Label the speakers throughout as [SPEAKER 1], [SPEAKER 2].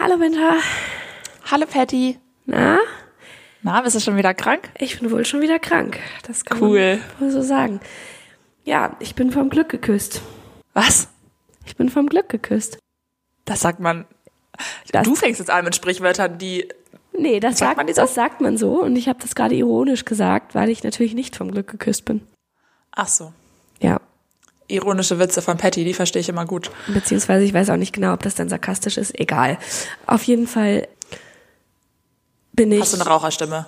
[SPEAKER 1] Hallo Winter.
[SPEAKER 2] Hallo Patty.
[SPEAKER 1] Na?
[SPEAKER 2] Na, bist du schon wieder krank?
[SPEAKER 1] Ich bin wohl schon wieder krank. Das kann
[SPEAKER 2] Cool.
[SPEAKER 1] man wohl so sagen. Ja, ich bin vom Glück geküsst.
[SPEAKER 2] Was?
[SPEAKER 1] Ich bin vom Glück geküsst.
[SPEAKER 2] Das sagt man.
[SPEAKER 1] Das-
[SPEAKER 2] du fängst jetzt an mit Sprichwörtern, die.
[SPEAKER 1] Nee, das
[SPEAKER 2] Sagt
[SPEAKER 1] sagt,
[SPEAKER 2] man so?
[SPEAKER 1] das sagt man so und ich habe das gerade ironisch gesagt, weil ich natürlich nicht vom Glück geküsst bin.
[SPEAKER 2] Ach so.
[SPEAKER 1] Ja,
[SPEAKER 2] Ironische Witze von Patty, die verstehe ich immer gut.
[SPEAKER 1] beziehungsweise ich weiß auch nicht genau, ob das dann sarkastisch ist. Egal. Auf jeden Fall bin ich.
[SPEAKER 2] Hast du eine Raucherstimme?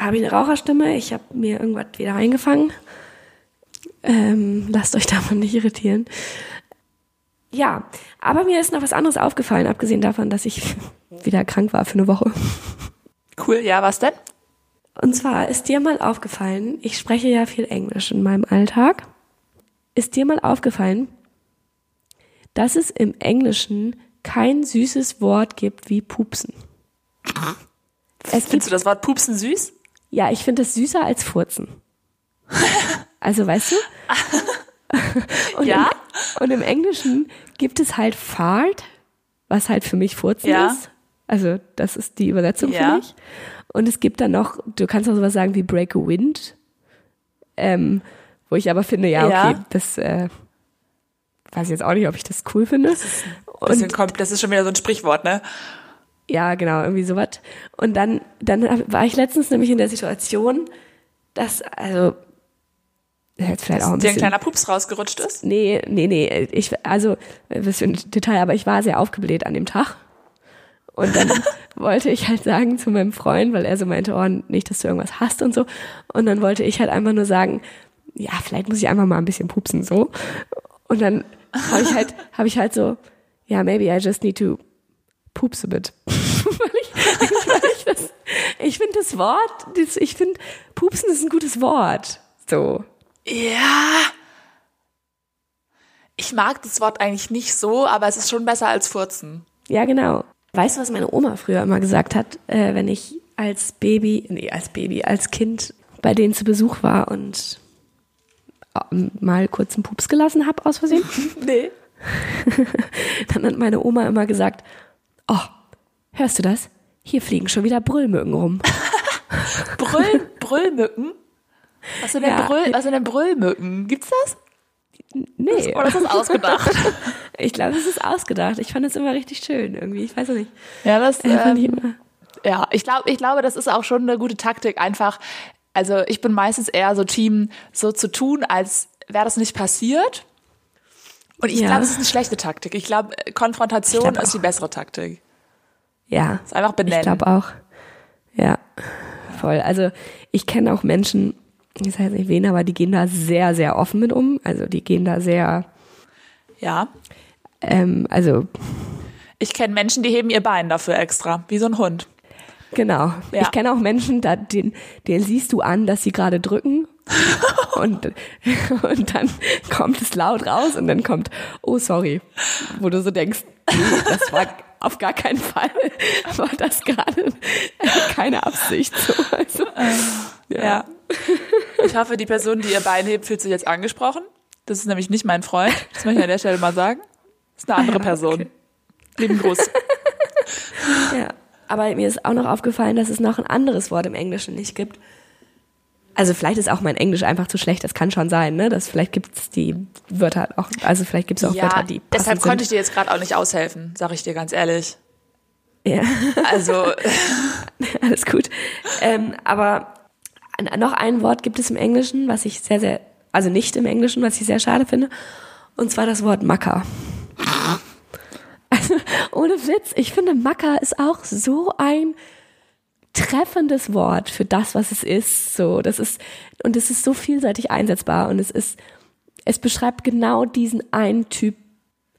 [SPEAKER 1] habe ich eine Raucherstimme. Ich habe mir irgendwas wieder eingefangen. Ähm, lasst euch davon nicht irritieren. Ja, aber mir ist noch was anderes aufgefallen, abgesehen davon, dass ich wieder krank war für eine Woche.
[SPEAKER 2] Cool, ja, was denn?
[SPEAKER 1] Und zwar ist dir mal aufgefallen, ich spreche ja viel Englisch in meinem Alltag. Ist dir mal aufgefallen, dass es im Englischen kein süßes Wort gibt wie pupsen? Es
[SPEAKER 2] Findest du das Wort Pupsen süß?
[SPEAKER 1] Ja, ich finde es süßer als Furzen. Also, weißt du? Und
[SPEAKER 2] Ja.
[SPEAKER 1] Im, und im Englischen gibt es halt Fart, was halt für mich Furzen
[SPEAKER 2] Ja.
[SPEAKER 1] ist. Also, das ist die Übersetzung
[SPEAKER 2] Ja.
[SPEAKER 1] für mich. Und es gibt dann noch, du kannst auch sowas sagen wie Break a Wind. Ähm, wo ich aber finde, ja, okay,
[SPEAKER 2] Ja.
[SPEAKER 1] das äh, weiß ich jetzt auch nicht, ob ich das cool finde.
[SPEAKER 2] Bisschen kommt, das ist schon wieder so ein Sprichwort, ne?
[SPEAKER 1] Ja, genau, irgendwie sowas. Und dann, dann war ich letztens nämlich in der Situation, dass, also, jetzt vielleicht auch ein
[SPEAKER 2] Dir ein
[SPEAKER 1] bisschen.
[SPEAKER 2] kleiner Pups rausgerutscht ist?
[SPEAKER 1] Nee, nee, nee. Ich, also, ein Detail, aber ich war sehr aufgebläht an dem Tag. Und dann wollte ich halt sagen zu meinem Freund, weil er so meinte, oh, nicht, dass du irgendwas hast und so. Und dann wollte ich halt einfach nur sagen, ja, vielleicht muss ich einfach mal ein bisschen pupsen, so. Und dann habe ich halt, habe ich halt so, ja, maybe I just need to poops a bit. weil ich, weil ich das, ich finde das Wort, das, ich finde, pupsen ist ein gutes Wort. So.
[SPEAKER 2] Ja. Ich mag das Wort eigentlich nicht so, aber es ist schon besser als Furzen.
[SPEAKER 1] Ja, genau. Weißt du, was meine Oma früher immer gesagt hat, äh, wenn ich als Baby, nee, als Baby, als Kind bei denen zu Besuch war und mal kurz einen Pups gelassen habe aus Versehen?
[SPEAKER 2] Nee.
[SPEAKER 1] Dann hat meine Oma immer gesagt, oh, hörst du das? Hier fliegen schon wieder Brüllmücken rum.
[SPEAKER 2] Brüll, Brüllmücken? Was sind denn,
[SPEAKER 1] Ja.
[SPEAKER 2] Brüll, was sind denn Brüllmücken? Gibt's das?
[SPEAKER 1] Nee,
[SPEAKER 2] Oder ist das ausgedacht?
[SPEAKER 1] ich glaube, es ist ausgedacht. Ich fand es immer richtig schön irgendwie. Ich weiß auch nicht.
[SPEAKER 2] ja, das,
[SPEAKER 1] Äh, fand ich
[SPEAKER 2] ähm,
[SPEAKER 1] immer.
[SPEAKER 2] ja, ich glaube, ich glaube, das ist auch schon eine gute Taktik, einfach, also ich bin meistens eher so Team, so zu tun, als wäre das nicht passiert. Und ich
[SPEAKER 1] Ja.
[SPEAKER 2] glaube, es ist eine schlechte Taktik. Ich glaube, Konfrontation
[SPEAKER 1] Ich glaub
[SPEAKER 2] ist die bessere Taktik.
[SPEAKER 1] Ja.
[SPEAKER 2] Ist einfach benennen.
[SPEAKER 1] Ich glaube auch. Ja, voll. Also ich kenne auch Menschen, ich sage jetzt nicht wen, aber die gehen da sehr, sehr offen mit um. Also die gehen da sehr,
[SPEAKER 2] Ja.
[SPEAKER 1] ähm, also
[SPEAKER 2] Ich kenne Menschen, die heben ihr Bein dafür extra, wie so ein Hund.
[SPEAKER 1] Genau.
[SPEAKER 2] Ja.
[SPEAKER 1] Ich kenne auch Menschen, da, den, den siehst du an, dass sie gerade drücken. und, und dann kommt es laut raus und dann kommt, oh sorry, wo du so denkst, das war auf gar keinen Fall, war das gerade keine Absicht. So. Also,
[SPEAKER 2] Ja. Ich hoffe, die Person, die ihr Bein hebt, fühlt sich jetzt angesprochen. Das ist nämlich nicht mein Freund. Das möchte ich an der Stelle mal sagen. Das ist eine andere
[SPEAKER 1] Ah ja,
[SPEAKER 2] Person.
[SPEAKER 1] okay.
[SPEAKER 2] Lieben Gruß.
[SPEAKER 1] Ja, aber mir ist auch noch aufgefallen, dass es noch ein anderes Wort im Englischen nicht gibt. Also vielleicht ist auch mein Englisch einfach zu schlecht, das kann schon sein, ne? Das vielleicht gibt es die Wörter auch, also vielleicht gibt es auch
[SPEAKER 2] Ja,
[SPEAKER 1] Wörter, die
[SPEAKER 2] deshalb konnte ich
[SPEAKER 1] sind.
[SPEAKER 2] dir jetzt gerade auch nicht aushelfen, sag ich dir ganz ehrlich.
[SPEAKER 1] Ja,
[SPEAKER 2] Also,
[SPEAKER 1] alles gut. Ähm, aber noch ein Wort gibt es im Englischen, was ich sehr, sehr, also nicht im Englischen, was ich sehr schade finde. Und zwar das Wort Macker. Ohne Witz, ich finde Macker ist auch so ein treffendes Wort für das, was es ist. So, das ist, und es ist so vielseitig einsetzbar und es ist, es beschreibt genau diesen einen Typ,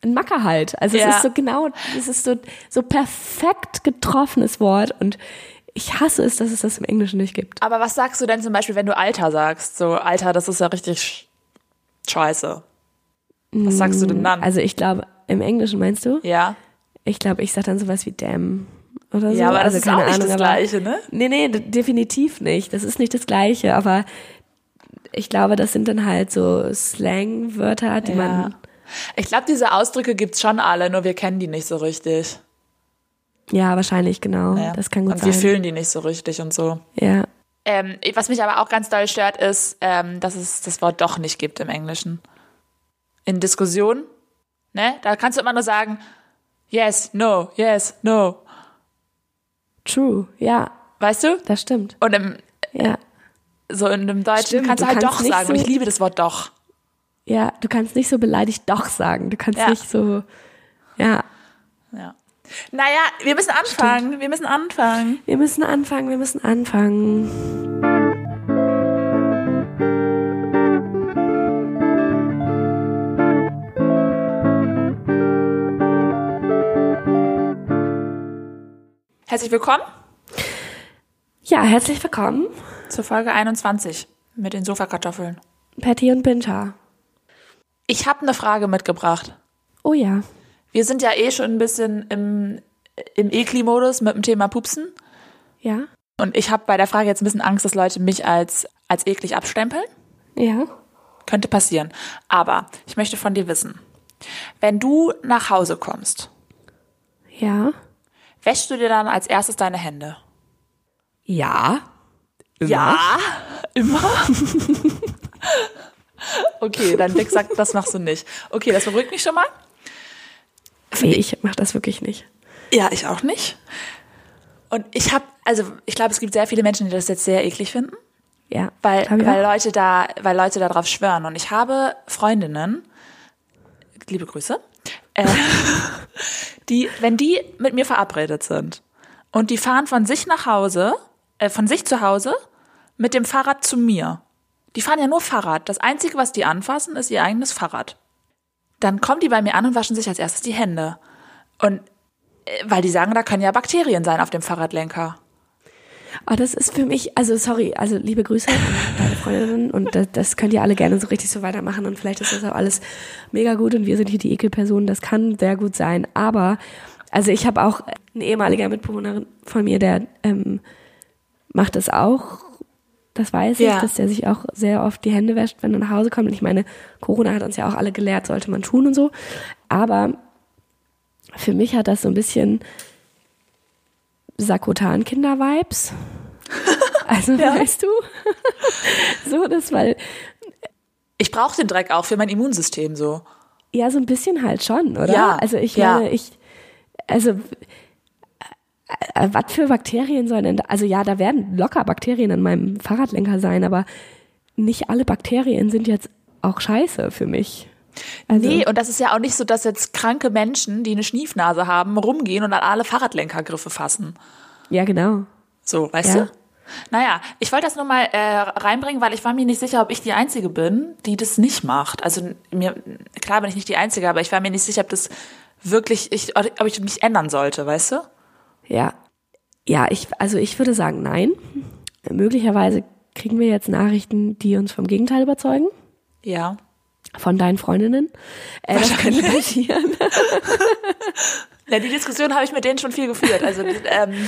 [SPEAKER 1] ein Macker halt. Also
[SPEAKER 2] Ja.
[SPEAKER 1] es ist so genau, es ist so, so perfekt getroffenes Wort und ich hasse es, dass es das im Englischen nicht gibt.
[SPEAKER 2] aber was sagst du denn zum Beispiel, wenn du Alter sagst? So, Alter, das ist ja richtig sch- scheiße. Was sagst du denn dann?
[SPEAKER 1] Also ich glaube, im Englischen meinst du?
[SPEAKER 2] ja.
[SPEAKER 1] Ich glaube, ich sag dann sowas wie damn oder so.
[SPEAKER 2] Ja, aber das
[SPEAKER 1] also
[SPEAKER 2] ist
[SPEAKER 1] keine
[SPEAKER 2] auch nicht
[SPEAKER 1] Ahnung,
[SPEAKER 2] das
[SPEAKER 1] aber-
[SPEAKER 2] Gleiche, ne?
[SPEAKER 1] Nee, nee, definitiv nicht. Das ist nicht das Gleiche, aber ich glaube, das sind dann halt so Slang-Wörter, die
[SPEAKER 2] Ja.
[SPEAKER 1] man.
[SPEAKER 2] Ich glaube, diese Ausdrücke gibt's schon alle, nur wir kennen die nicht so richtig.
[SPEAKER 1] Ja, wahrscheinlich, genau.
[SPEAKER 2] Ja.
[SPEAKER 1] Das kann gut
[SPEAKER 2] und
[SPEAKER 1] sein.
[SPEAKER 2] wir fühlen die nicht so richtig und so.
[SPEAKER 1] ja.
[SPEAKER 2] Ähm, was mich aber auch ganz doll stört, ist, ähm, dass es das Wort doch nicht gibt im Englischen. In Diskussionen, ne? Da kannst du immer nur sagen, yes, no, yes, no.
[SPEAKER 1] True, ja,
[SPEAKER 2] Weißt du?
[SPEAKER 1] das stimmt.
[SPEAKER 2] Und im,
[SPEAKER 1] Ja.
[SPEAKER 2] so in dem Deutschen
[SPEAKER 1] Stimmt,
[SPEAKER 2] kannst du
[SPEAKER 1] du
[SPEAKER 2] halt
[SPEAKER 1] kannst
[SPEAKER 2] doch sagen.
[SPEAKER 1] So-
[SPEAKER 2] ich liebe das Wort doch.
[SPEAKER 1] Ja, du kannst nicht so beleidigt doch sagen. Du kannst
[SPEAKER 2] Ja.
[SPEAKER 1] nicht so, ja.
[SPEAKER 2] Ja. Naja, wir müssen anfangen. Wir müssen anfangen.
[SPEAKER 1] Wir müssen anfangen, wir müssen anfangen.
[SPEAKER 2] Herzlich willkommen
[SPEAKER 1] Ja, herzlich willkommen,
[SPEAKER 2] zur Folge 21 mit den Sofakartoffeln.
[SPEAKER 1] Patty und Binta.
[SPEAKER 2] Ich habe eine Frage mitgebracht.
[SPEAKER 1] Oh ja.
[SPEAKER 2] Wir sind ja eh schon ein bisschen im, im Ekli-Modus mit dem Thema Pupsen.
[SPEAKER 1] Ja?
[SPEAKER 2] Und ich habe bei der Frage jetzt ein bisschen Angst, dass Leute mich als, als eklig abstempeln.
[SPEAKER 1] Ja.
[SPEAKER 2] Könnte passieren. Aber ich möchte von dir wissen, wenn du nach Hause kommst,
[SPEAKER 1] Ja.
[SPEAKER 2] Wäschst du dir dann als erstes deine Hände?
[SPEAKER 1] Ja.
[SPEAKER 2] Ja, immer. okay, dann Dick sagt, das machst du nicht. Okay, das beruhigt mich schon mal.
[SPEAKER 1] Nee, ich mach das wirklich nicht.
[SPEAKER 2] Ja, ich auch nicht. Und ich habe, also ich glaube, es gibt sehr viele Menschen, die das jetzt sehr eklig finden,
[SPEAKER 1] Ja.
[SPEAKER 2] weil, weil. Leute da, weil Leute darauf schwören. Und ich habe Freundinnen, liebe Grüße, äh, die, wenn die mit mir verabredet sind und die fahren von sich nach Hause, äh, von sich zu Hause mit dem Fahrrad zu mir. Die fahren ja nur Fahrrad. Das Einzige, was die anfassen, ist ihr eigenes Fahrrad. Dann kommen die bei mir an und waschen sich als erstes die Hände. Und äh, weil die sagen, da können ja Bakterien sein auf dem Fahrradlenker.
[SPEAKER 1] Oh, das ist für mich, also sorry, also liebe Grüße an deine Freundinnen und das, das könnt ihr alle gerne so richtig so weitermachen und vielleicht ist das auch alles mega gut und wir sind hier die Ekelpersonen, das kann sehr gut sein, aber also ich habe auch eine ehemalige Mitbewohnerin von mir, der ähm, macht das auch, das weiß ich,
[SPEAKER 2] Ja.
[SPEAKER 1] dass der sich auch sehr oft die Hände wäscht, wenn er nach Hause kommt und ich meine, Corona hat uns ja auch alle gelehrt, sollte man tun und so, aber für mich hat das so ein bisschen Sakotan-Kinder-Vibes. Also weißt du, so das, weil
[SPEAKER 2] Ich brauche den Dreck auch für mein Immunsystem so.
[SPEAKER 1] ja so ein bisschen halt schon, oder?
[SPEAKER 2] Ja,
[SPEAKER 1] Also ich
[SPEAKER 2] ja.
[SPEAKER 1] meine, ich also äh, was für Bakterien sollen denn da, also ja, da werden locker Bakterien an meinem Fahrradlenker sein, aber nicht alle Bakterien sind jetzt auch scheiße für mich. Also,
[SPEAKER 2] Nee, und das ist ja auch nicht so, dass jetzt kranke Menschen, die eine Schniefnase haben, rumgehen und an alle Fahrradlenkergriffe fassen.
[SPEAKER 1] Ja, genau.
[SPEAKER 2] So, weißt
[SPEAKER 1] Ja.
[SPEAKER 2] du? Naja, ich wollte das nur mal äh, reinbringen, weil ich war mir nicht sicher, ob ich die Einzige bin, die das nicht macht. Also mir, klar bin ich nicht die Einzige, aber ich war mir nicht sicher, ob das wirklich, ich, ob ich mich ändern sollte, weißt du?
[SPEAKER 1] Ja. Ja, ich, also ich würde sagen, nein. Möglicherweise kriegen wir jetzt Nachrichten, die uns vom Gegenteil überzeugen.
[SPEAKER 2] Ja.
[SPEAKER 1] Von deinen Freundinnen. Äh, das könnte passieren.
[SPEAKER 2] ja die Diskussion habe ich mit denen schon viel geführt. Also ähm,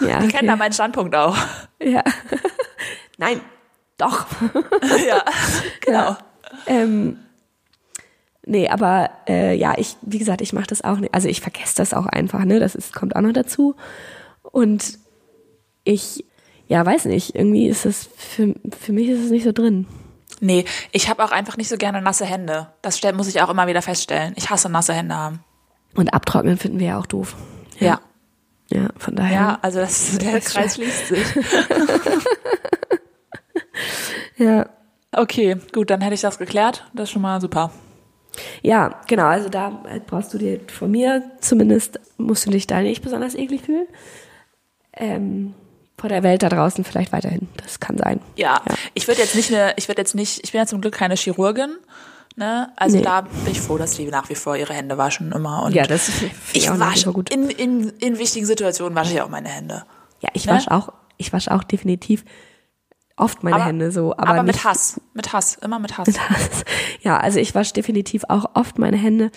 [SPEAKER 1] Ja,
[SPEAKER 2] die
[SPEAKER 1] okay.
[SPEAKER 2] kennen da meinen Standpunkt auch.
[SPEAKER 1] Ja. Nein, doch.
[SPEAKER 2] ja, genau.
[SPEAKER 1] ähm, nee, aber äh, ja, ich, wie gesagt, ich mache das auch nicht. Also ich vergesse das auch einfach, ne? Das ist, kommt auch noch dazu. Und ich, ja, weiß nicht, irgendwie ist das, für, für mich ist es nicht so drin.
[SPEAKER 2] Nee, ich habe auch einfach nicht so gerne nasse Hände. Das muss ich auch immer wieder feststellen. Ich hasse nasse Hände haben.
[SPEAKER 1] Und abtrocknen finden wir ja auch doof.
[SPEAKER 2] Ja.
[SPEAKER 1] Ja, von daher.
[SPEAKER 2] Ja, also das, der Kreis schließt sich.
[SPEAKER 1] Ja.
[SPEAKER 2] Okay, gut, dann hätte ich das geklärt. Das ist schon mal super.
[SPEAKER 1] Ja, genau. Also da brauchst du dir von mir zumindest, musst du dich da nicht besonders eklig fühlen. Ähm, vor der Welt da draußen vielleicht weiterhin. Das kann sein.
[SPEAKER 2] Ja,
[SPEAKER 1] Ja.
[SPEAKER 2] ich würde jetzt nicht eine, ich würde jetzt nicht, ich bin ja zum Glück keine Chirurgin, ne? Also
[SPEAKER 1] Nee.
[SPEAKER 2] da bin ich froh, dass die nach wie vor ihre Hände waschen immer und
[SPEAKER 1] Ja, das finde
[SPEAKER 2] ich wasche
[SPEAKER 1] gut.
[SPEAKER 2] in, in, in wichtigen Situationen wasche ich auch meine Hände.
[SPEAKER 1] Ja, ich
[SPEAKER 2] Ne?
[SPEAKER 1] wasche auch, ich wasche auch definitiv oft meine
[SPEAKER 2] Aber-
[SPEAKER 1] Hände so, aber,
[SPEAKER 2] Aber, mit Hass, mit Hass, immer mit Hass.
[SPEAKER 1] Ja, also ich wasche definitiv auch oft meine Hände,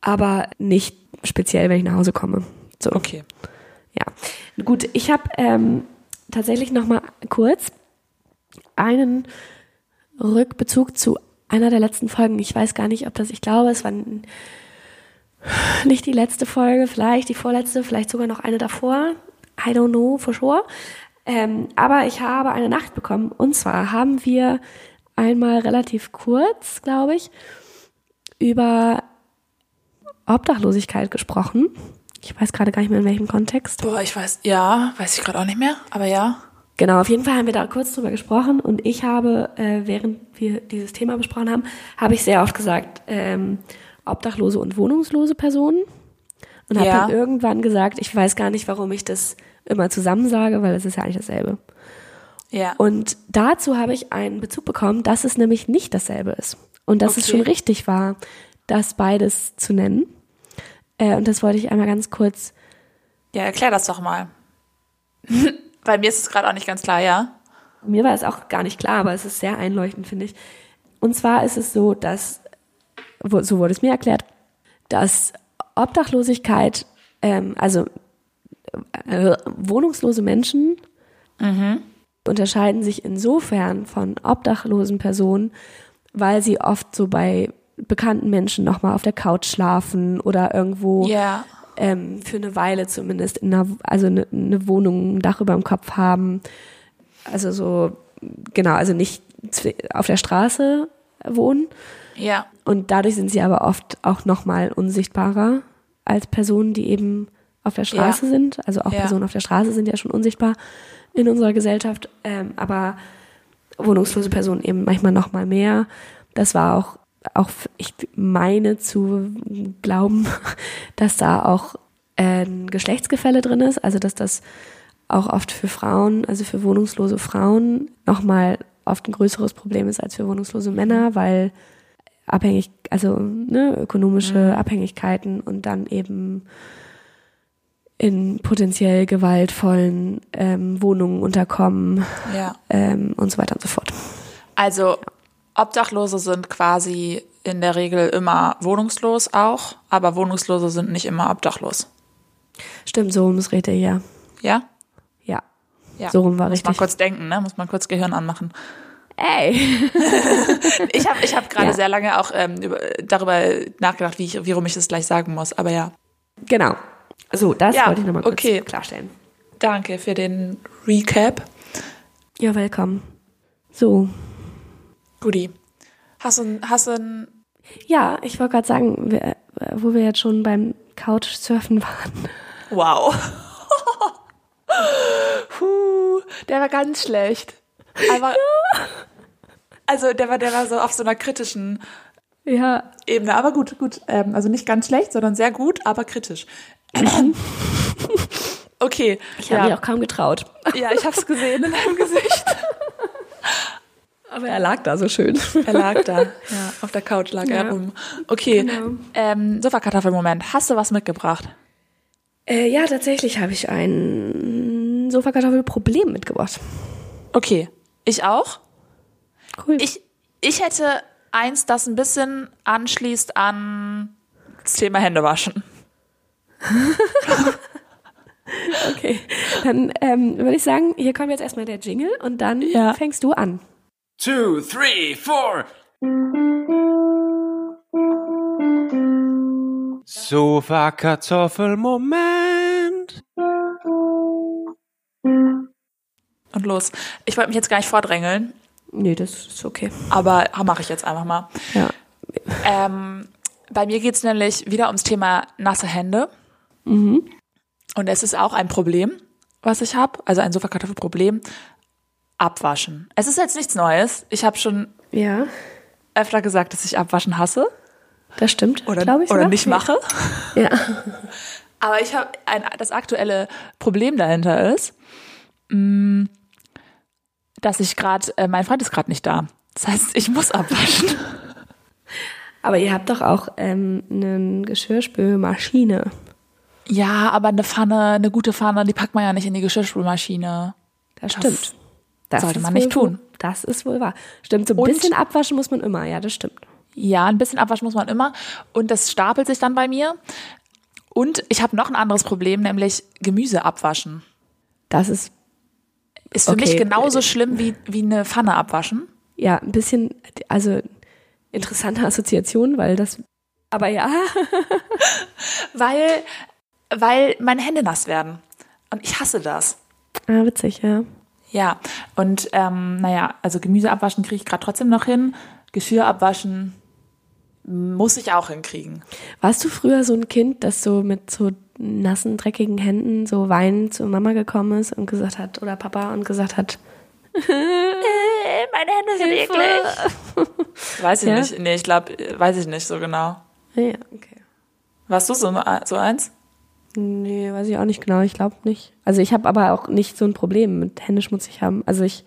[SPEAKER 1] aber nicht speziell, wenn ich nach Hause komme. So.
[SPEAKER 2] Okay.
[SPEAKER 1] Ja, gut. Ich habe ähm, tatsächlich noch mal kurz einen Rückbezug zu einer der letzten Folgen. Ich weiß gar nicht, ob das, ich glaube, es war, nicht die letzte Folge, vielleicht die vorletzte, vielleicht sogar noch eine davor. I don't know for sure. Ähm, aber ich habe eine Nacht bekommen. Und zwar haben wir einmal relativ kurz, glaube ich, über Obdachlosigkeit gesprochen. Ich weiß gerade gar nicht mehr in welchem Kontext.
[SPEAKER 2] Boah, ich weiß, ja, weiß ich gerade auch nicht mehr, aber ja.
[SPEAKER 1] Genau, auf jeden Fall haben wir da kurz drüber gesprochen und ich habe, äh, während wir dieses Thema besprochen haben, habe ich sehr oft gesagt, ähm, obdachlose und wohnungslose Personen und habe
[SPEAKER 2] Ja.
[SPEAKER 1] dann irgendwann gesagt, ich weiß gar nicht, warum ich das immer zusammen sage, weil es ist ja eigentlich dasselbe.
[SPEAKER 2] Ja.
[SPEAKER 1] Und dazu habe ich einen Bezug bekommen, dass es nämlich nicht dasselbe ist. Und dass es
[SPEAKER 2] Okay.
[SPEAKER 1] schon richtig war, das beides zu nennen. Äh, und das wollte ich einmal ganz kurz.
[SPEAKER 2] ja, erklär das doch mal. Bei mir ist es gerade auch nicht ganz klar, ja.
[SPEAKER 1] Mir war es auch gar nicht klar, aber es ist sehr einleuchtend, finde ich. Und zwar ist es so, dass, so wurde es mir erklärt, dass Obdachlosigkeit, ähm, also äh, wohnungslose Menschen unterscheiden sich insofern von obdachlosen Personen, weil sie oft so bei bekannten Menschen nochmal auf der Couch schlafen oder irgendwo
[SPEAKER 2] Ja.
[SPEAKER 1] ähm, für eine Weile zumindest in einer, also eine, eine Wohnung, ein Dach über dem Kopf haben. Also so, genau, also nicht auf der Straße wohnen.
[SPEAKER 2] Ja.
[SPEAKER 1] Und dadurch sind sie aber oft auch nochmal unsichtbarer als Personen, die eben auf der Straße
[SPEAKER 2] Ja.
[SPEAKER 1] sind. Also auch
[SPEAKER 2] Ja.
[SPEAKER 1] Personen auf der Straße sind ja schon unsichtbar in unserer Gesellschaft. Ähm, aber wohnungslose Personen eben manchmal nochmal mehr. Das war auch, auch ich meine zu glauben, dass da auch äh, ein Geschlechtsgefälle drin ist. Also dass das auch oft für Frauen, also für wohnungslose Frauen nochmal oft ein größeres Problem ist als für wohnungslose Männer, weil abhängig, also ne, ökonomische Abhängigkeiten und dann eben in potenziell gewaltvollen ähm, Wohnungen unterkommen
[SPEAKER 2] Ja.
[SPEAKER 1] ähm, und so weiter und so fort.
[SPEAKER 2] Also Obdachlose sind quasi in der Regel immer wohnungslos auch, aber Wohnungslose sind nicht immer obdachlos.
[SPEAKER 1] Stimmt, so rum ist richtig, ja.
[SPEAKER 2] Ja?
[SPEAKER 1] Ja.
[SPEAKER 2] Ja.
[SPEAKER 1] So rum war
[SPEAKER 2] Muss man
[SPEAKER 1] richtig.
[SPEAKER 2] kurz denken, ne? Muss man kurz Gehirn anmachen.
[SPEAKER 1] Ey.
[SPEAKER 2] Ich habe ich hab gerade
[SPEAKER 1] Ja.
[SPEAKER 2] sehr lange auch ähm, über, darüber nachgedacht, wie ich, wie rum ich das gleich sagen muss. Aber ja,
[SPEAKER 1] Genau. So, das
[SPEAKER 2] Ja,
[SPEAKER 1] wollte ich nochmal kurz
[SPEAKER 2] okay.
[SPEAKER 1] klarstellen.
[SPEAKER 2] danke für den Recap.
[SPEAKER 1] Ja, willkommen. So.
[SPEAKER 2] Guti. Hast du, hast du
[SPEAKER 1] Ja, ich wollte gerade sagen, wir, äh, wo wir jetzt schon beim Couchsurfen waren.
[SPEAKER 2] wow. Puh, der war ganz schlecht. Aber, also der war, der war so auf so einer kritischen
[SPEAKER 1] Ja,
[SPEAKER 2] Ebene. Aber gut, gut. Ähm, also nicht ganz schlecht, sondern sehr gut, aber kritisch. okay.
[SPEAKER 1] ich habe
[SPEAKER 2] ja.
[SPEAKER 1] mich auch kaum getraut.
[SPEAKER 2] ja, ich habe es gesehen in deinem Gesicht.
[SPEAKER 1] Aber er lag da so schön.
[SPEAKER 2] Er lag da, ja, auf der Couch lag er
[SPEAKER 1] Ja.
[SPEAKER 2] rum. Okay,
[SPEAKER 1] Genau.
[SPEAKER 2] ähm, Sofakartoffelmoment. Hast du was mitgebracht?
[SPEAKER 1] Äh, ja, tatsächlich habe ich ein Sofakartoffelproblem mitgebracht.
[SPEAKER 2] Okay, ich auch.
[SPEAKER 1] Cool.
[SPEAKER 2] Ich, ich hätte eins, das ein bisschen anschließt an das Thema Händewaschen.
[SPEAKER 1] okay. Dann ähm, würde ich sagen, hier kommt jetzt erstmal der Jingle und dann
[SPEAKER 2] Ja.
[SPEAKER 1] fängst du an.
[SPEAKER 3] Two, three, four. Sofa Kartoffelmoment.
[SPEAKER 2] Und los. Ich wollte mich jetzt gar nicht vordrängeln,
[SPEAKER 1] Nee, das ist okay.
[SPEAKER 2] aber mache ich jetzt einfach mal.
[SPEAKER 1] Ja.
[SPEAKER 2] Ähm, bei mir geht's nämlich wieder ums Thema nasse Hände.
[SPEAKER 1] Mhm.
[SPEAKER 2] Und es ist auch ein Problem, was ich habe, also ein Sofakartoffelproblem. Abwaschen. Es ist jetzt nichts Neues. Ich habe schon
[SPEAKER 1] Ja,
[SPEAKER 2] öfter gesagt, dass ich Abwaschen hasse
[SPEAKER 1] das stimmt.
[SPEAKER 2] oder,
[SPEAKER 1] glaub ich
[SPEAKER 2] oder
[SPEAKER 1] sogar.
[SPEAKER 2] nicht mache.
[SPEAKER 1] Ja.
[SPEAKER 2] Aber ich habe ein das aktuelle Problem dahinter ist, mh, dass ich gerade, äh, mein Freund ist gerade nicht da. Das heißt, ich muss abwaschen.
[SPEAKER 1] Aber ihr habt doch auch ähm, eine Geschirrspülmaschine.
[SPEAKER 2] ja, aber eine Pfanne, eine gute Pfanne, die packt man ja nicht in die Geschirrspülmaschine.
[SPEAKER 1] Das stimmt. Das
[SPEAKER 2] sollte man nicht tun.
[SPEAKER 1] Das ist wohl wahr. Stimmt, so ein
[SPEAKER 2] Und-
[SPEAKER 1] bisschen abwaschen muss man immer, ja, das stimmt.
[SPEAKER 2] Ja, ein bisschen abwaschen muss man immer. Und das stapelt sich dann bei mir. Und ich habe noch ein anderes Problem, nämlich Gemüse abwaschen.
[SPEAKER 1] Das ist
[SPEAKER 2] Ist für
[SPEAKER 1] Okay.
[SPEAKER 2] mich genauso schlimm wie, wie eine Pfanne abwaschen.
[SPEAKER 1] ja ein bisschen, also interessante Assoziation, weil das Aber ja.
[SPEAKER 2] weil, weil meine Hände nass werden. Und ich hasse das.
[SPEAKER 1] Ah, witzig, ja.
[SPEAKER 2] Ja, und ähm, naja, also Gemüse abwaschen kriege ich gerade trotzdem noch hin. Geschirr abwaschen muss ich auch hinkriegen.
[SPEAKER 1] Warst du früher so ein Kind, das so mit so nassen, dreckigen Händen so weinend zu Mama gekommen ist und gesagt hat, oder Papa und gesagt hat,
[SPEAKER 2] meine Hände sind eklig. Weiß ich
[SPEAKER 1] Ja?
[SPEAKER 2] nicht. Nee, ich glaube, weiß ich nicht so genau.
[SPEAKER 1] ja, okay.
[SPEAKER 2] Warst du so, so eins?
[SPEAKER 1] Nee, weiß ich auch nicht genau, ich glaube nicht. Also ich habe aber auch nicht so ein Problem mit Hände schmutzig haben. Also ich